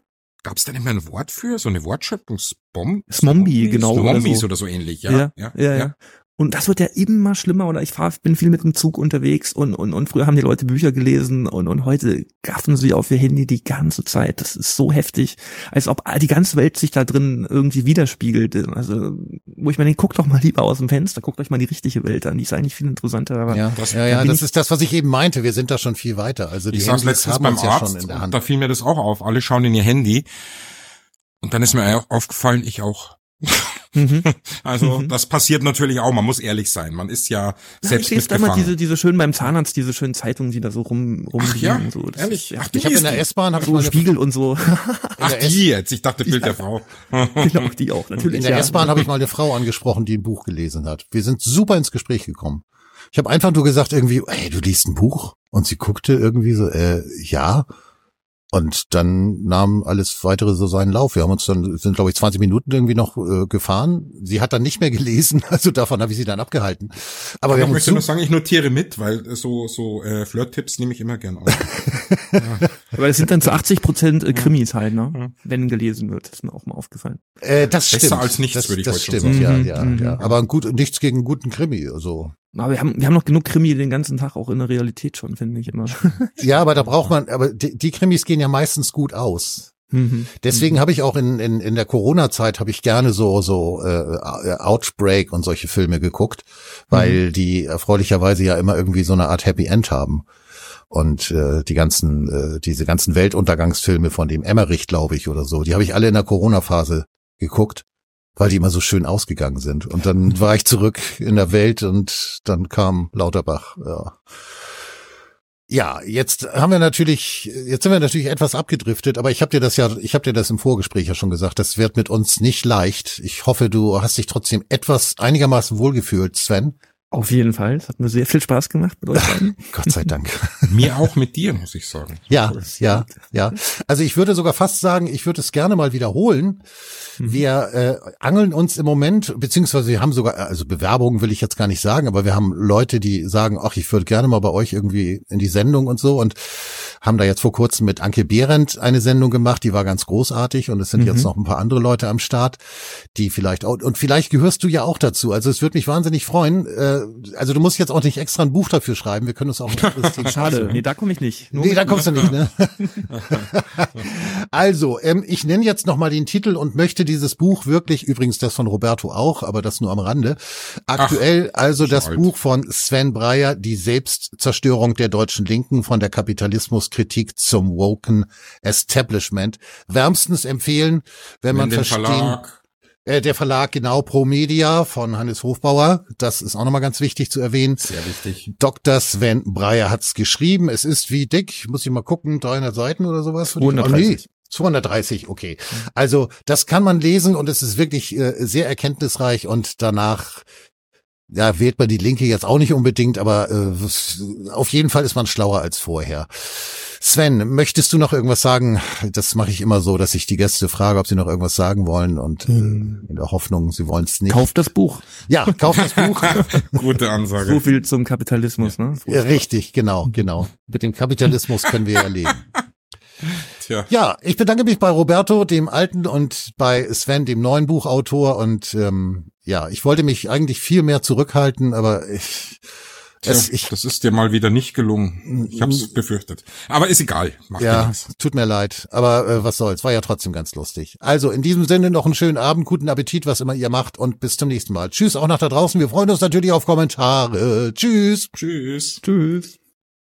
Gab es da nicht mehr ein Wort für? So eine Wortschöpfungsbombe? Smombi, genau. Smombies oder so. oder so ähnlich, ja. Ja, ja, ja. ja. Und das wird ja immer schlimmer oder ich fahr, bin viel mit dem Zug unterwegs und, und, und früher haben die Leute Bücher gelesen und, und heute gaffen sie auf ihr Handy die ganze Zeit. Das ist so heftig, als ob die ganze Welt sich da drin irgendwie widerspiegelt. Also, wo ich meine, guckt doch mal lieber aus dem Fenster, guckt euch mal die richtige Welt an, die ist eigentlich viel interessanter. Aber ja, das, ja, ja das ist das, was ich eben meinte. Wir sind da schon viel weiter. Also die ich Handys letztens haben beim Arzt, ja schon in der Hand. Da fiel mir das auch auf. Alle schauen in ihr Handy. Und dann ist mir auch aufgefallen, ich auch. Mhm. Also mhm. das passiert natürlich auch. Man muss ehrlich sein. Man ist ja selbst ja, Ich lese immer diese diese schönen beim Zahnarzt diese schönen Zeitungen, die da so rum rumliegen. Ja, so. Das ehrlich. Ist, Ach, ich habe in der S-Bahn habe so ich Spiegel und so. Ach die jetzt. Ich dachte Bild ja. der Frau. genau die auch natürlich. In der ja. S-Bahn habe ich mal eine Frau angesprochen, die ein Buch gelesen hat. Wir sind super ins Gespräch gekommen. Ich habe einfach nur gesagt irgendwie, ey, du liest ein Buch und sie guckte irgendwie so, äh, ja. Und dann nahm alles weitere so seinen Lauf. Wir haben uns dann, sind glaube ich 20 Minuten irgendwie noch äh, gefahren. Sie hat dann nicht mehr gelesen, also davon habe ich sie dann abgehalten. Aber, Aber wir ich möchte nur sagen, ich notiere mit, weil so so äh, Flirt-Tipps nehme ich immer gern auf. ja. Aber es sind dann zu 80 Prozent äh, Krimis halt, ne? Ja. Wenn gelesen wird, ist mir auch mal aufgefallen. Äh, das Besser stimmt. als nichts, das, würde ich das heute stimmt, schon sagen. Ja, ja, mhm. ja. Aber ein gut, nichts gegen einen guten Krimi, also. Aber wir haben, wir haben noch genug Krimi den ganzen Tag auch in der Realität schon, finde ich immer. ja, aber da braucht man, aber die, die Krimis gehen ja meistens gut aus. Mhm. Deswegen mhm. habe ich auch in, in, in der Corona-Zeit habe ich gerne so so äh, Outbreak und solche Filme geguckt, weil mhm. die erfreulicherweise ja immer irgendwie so eine Art Happy End haben. Und äh, die ganzen, äh, diese ganzen Weltuntergangsfilme von dem Emmerich, glaube ich, oder so, die habe ich alle in der Corona-Phase geguckt weil die immer so schön ausgegangen sind. Und dann war ich zurück in der Welt und dann kam Lauterbach. Ja. Ja, jetzt haben wir natürlich, jetzt sind wir natürlich etwas abgedriftet, aber ich habe dir das ja, ich habe dir das im Vorgespräch ja schon gesagt, das wird mit uns nicht leicht. Ich hoffe, du hast dich trotzdem etwas einigermaßen wohlgefühlt, Sven. Auf jeden Fall. Es hat mir sehr viel Spaß gemacht mit euch beiden. Gott sei Dank. mir auch mit dir, muss ich sagen. Ja, ja, ja. Also ich würde sogar fast sagen, ich würde es gerne mal wiederholen. Mhm. Wir äh, angeln uns im Moment, beziehungsweise wir haben sogar, also Bewerbungen will ich jetzt gar nicht sagen, aber wir haben Leute, die sagen, ach, ich würde gerne mal bei euch irgendwie in die Sendung und so und haben da jetzt vor kurzem mit Anke Behrendt eine Sendung gemacht, die war ganz großartig und es sind mhm. jetzt noch ein paar andere Leute am Start, die vielleicht auch, und vielleicht gehörst du ja auch dazu. Also es würde mich wahnsinnig freuen. Äh, also du musst jetzt auch nicht extra ein Buch dafür schreiben, wir können uns auch ein Schade, nee, da komme ich nicht. Nur nee, da kommst du nicht, ne? also, ähm, ich nenne jetzt nochmal den Titel und möchte dieses Buch wirklich, übrigens das von Roberto auch, aber das nur am Rande. Aktuell Ach, also das alt. Buch von Sven Breyer, Die Selbstzerstörung der deutschen Linken von der Kapitalismuskritik zum Woken Establishment. Wärmstens empfehlen, wenn, wenn man verstehen. Verlag äh, der Verlag genau Pro Media von Hannes Hofbauer. Das ist auch nochmal ganz wichtig zu erwähnen. Sehr wichtig. Dr. Sven Breyer hat's geschrieben. Es ist wie dick, muss ich mal gucken, 300 Seiten oder sowas. 230. 230, okay. Also das kann man lesen und es ist wirklich äh, sehr erkenntnisreich und danach ja, wählt man die Linke jetzt auch nicht unbedingt, aber äh, auf jeden Fall ist man schlauer als vorher. Sven, möchtest du noch irgendwas sagen? Das mache ich immer so, dass ich die Gäste frage, ob sie noch irgendwas sagen wollen und hm. äh, in der Hoffnung, sie wollen es nicht. Kauf das Buch. Ja, kauf das Buch. Gute Ansage. So viel zum Kapitalismus, ne? Ja, richtig, genau, genau. Mit dem Kapitalismus können wir ja leben. Tja. Ja, ich bedanke mich bei Roberto, dem alten, und bei Sven, dem neuen Buchautor. Und ähm, ja, ich wollte mich eigentlich viel mehr zurückhalten, aber ich, Tja, es, ich, das ist dir mal wieder nicht gelungen. Ich hab's befürchtet. Aber ist egal. Macht ja, tut mir leid. Aber äh, was soll's, war ja trotzdem ganz lustig. Also in diesem Sinne noch einen schönen Abend, guten Appetit, was immer ihr macht und bis zum nächsten Mal. Tschüss auch nach da draußen. Wir freuen uns natürlich auf Kommentare. Tschüss. Tschüss. Tschüss.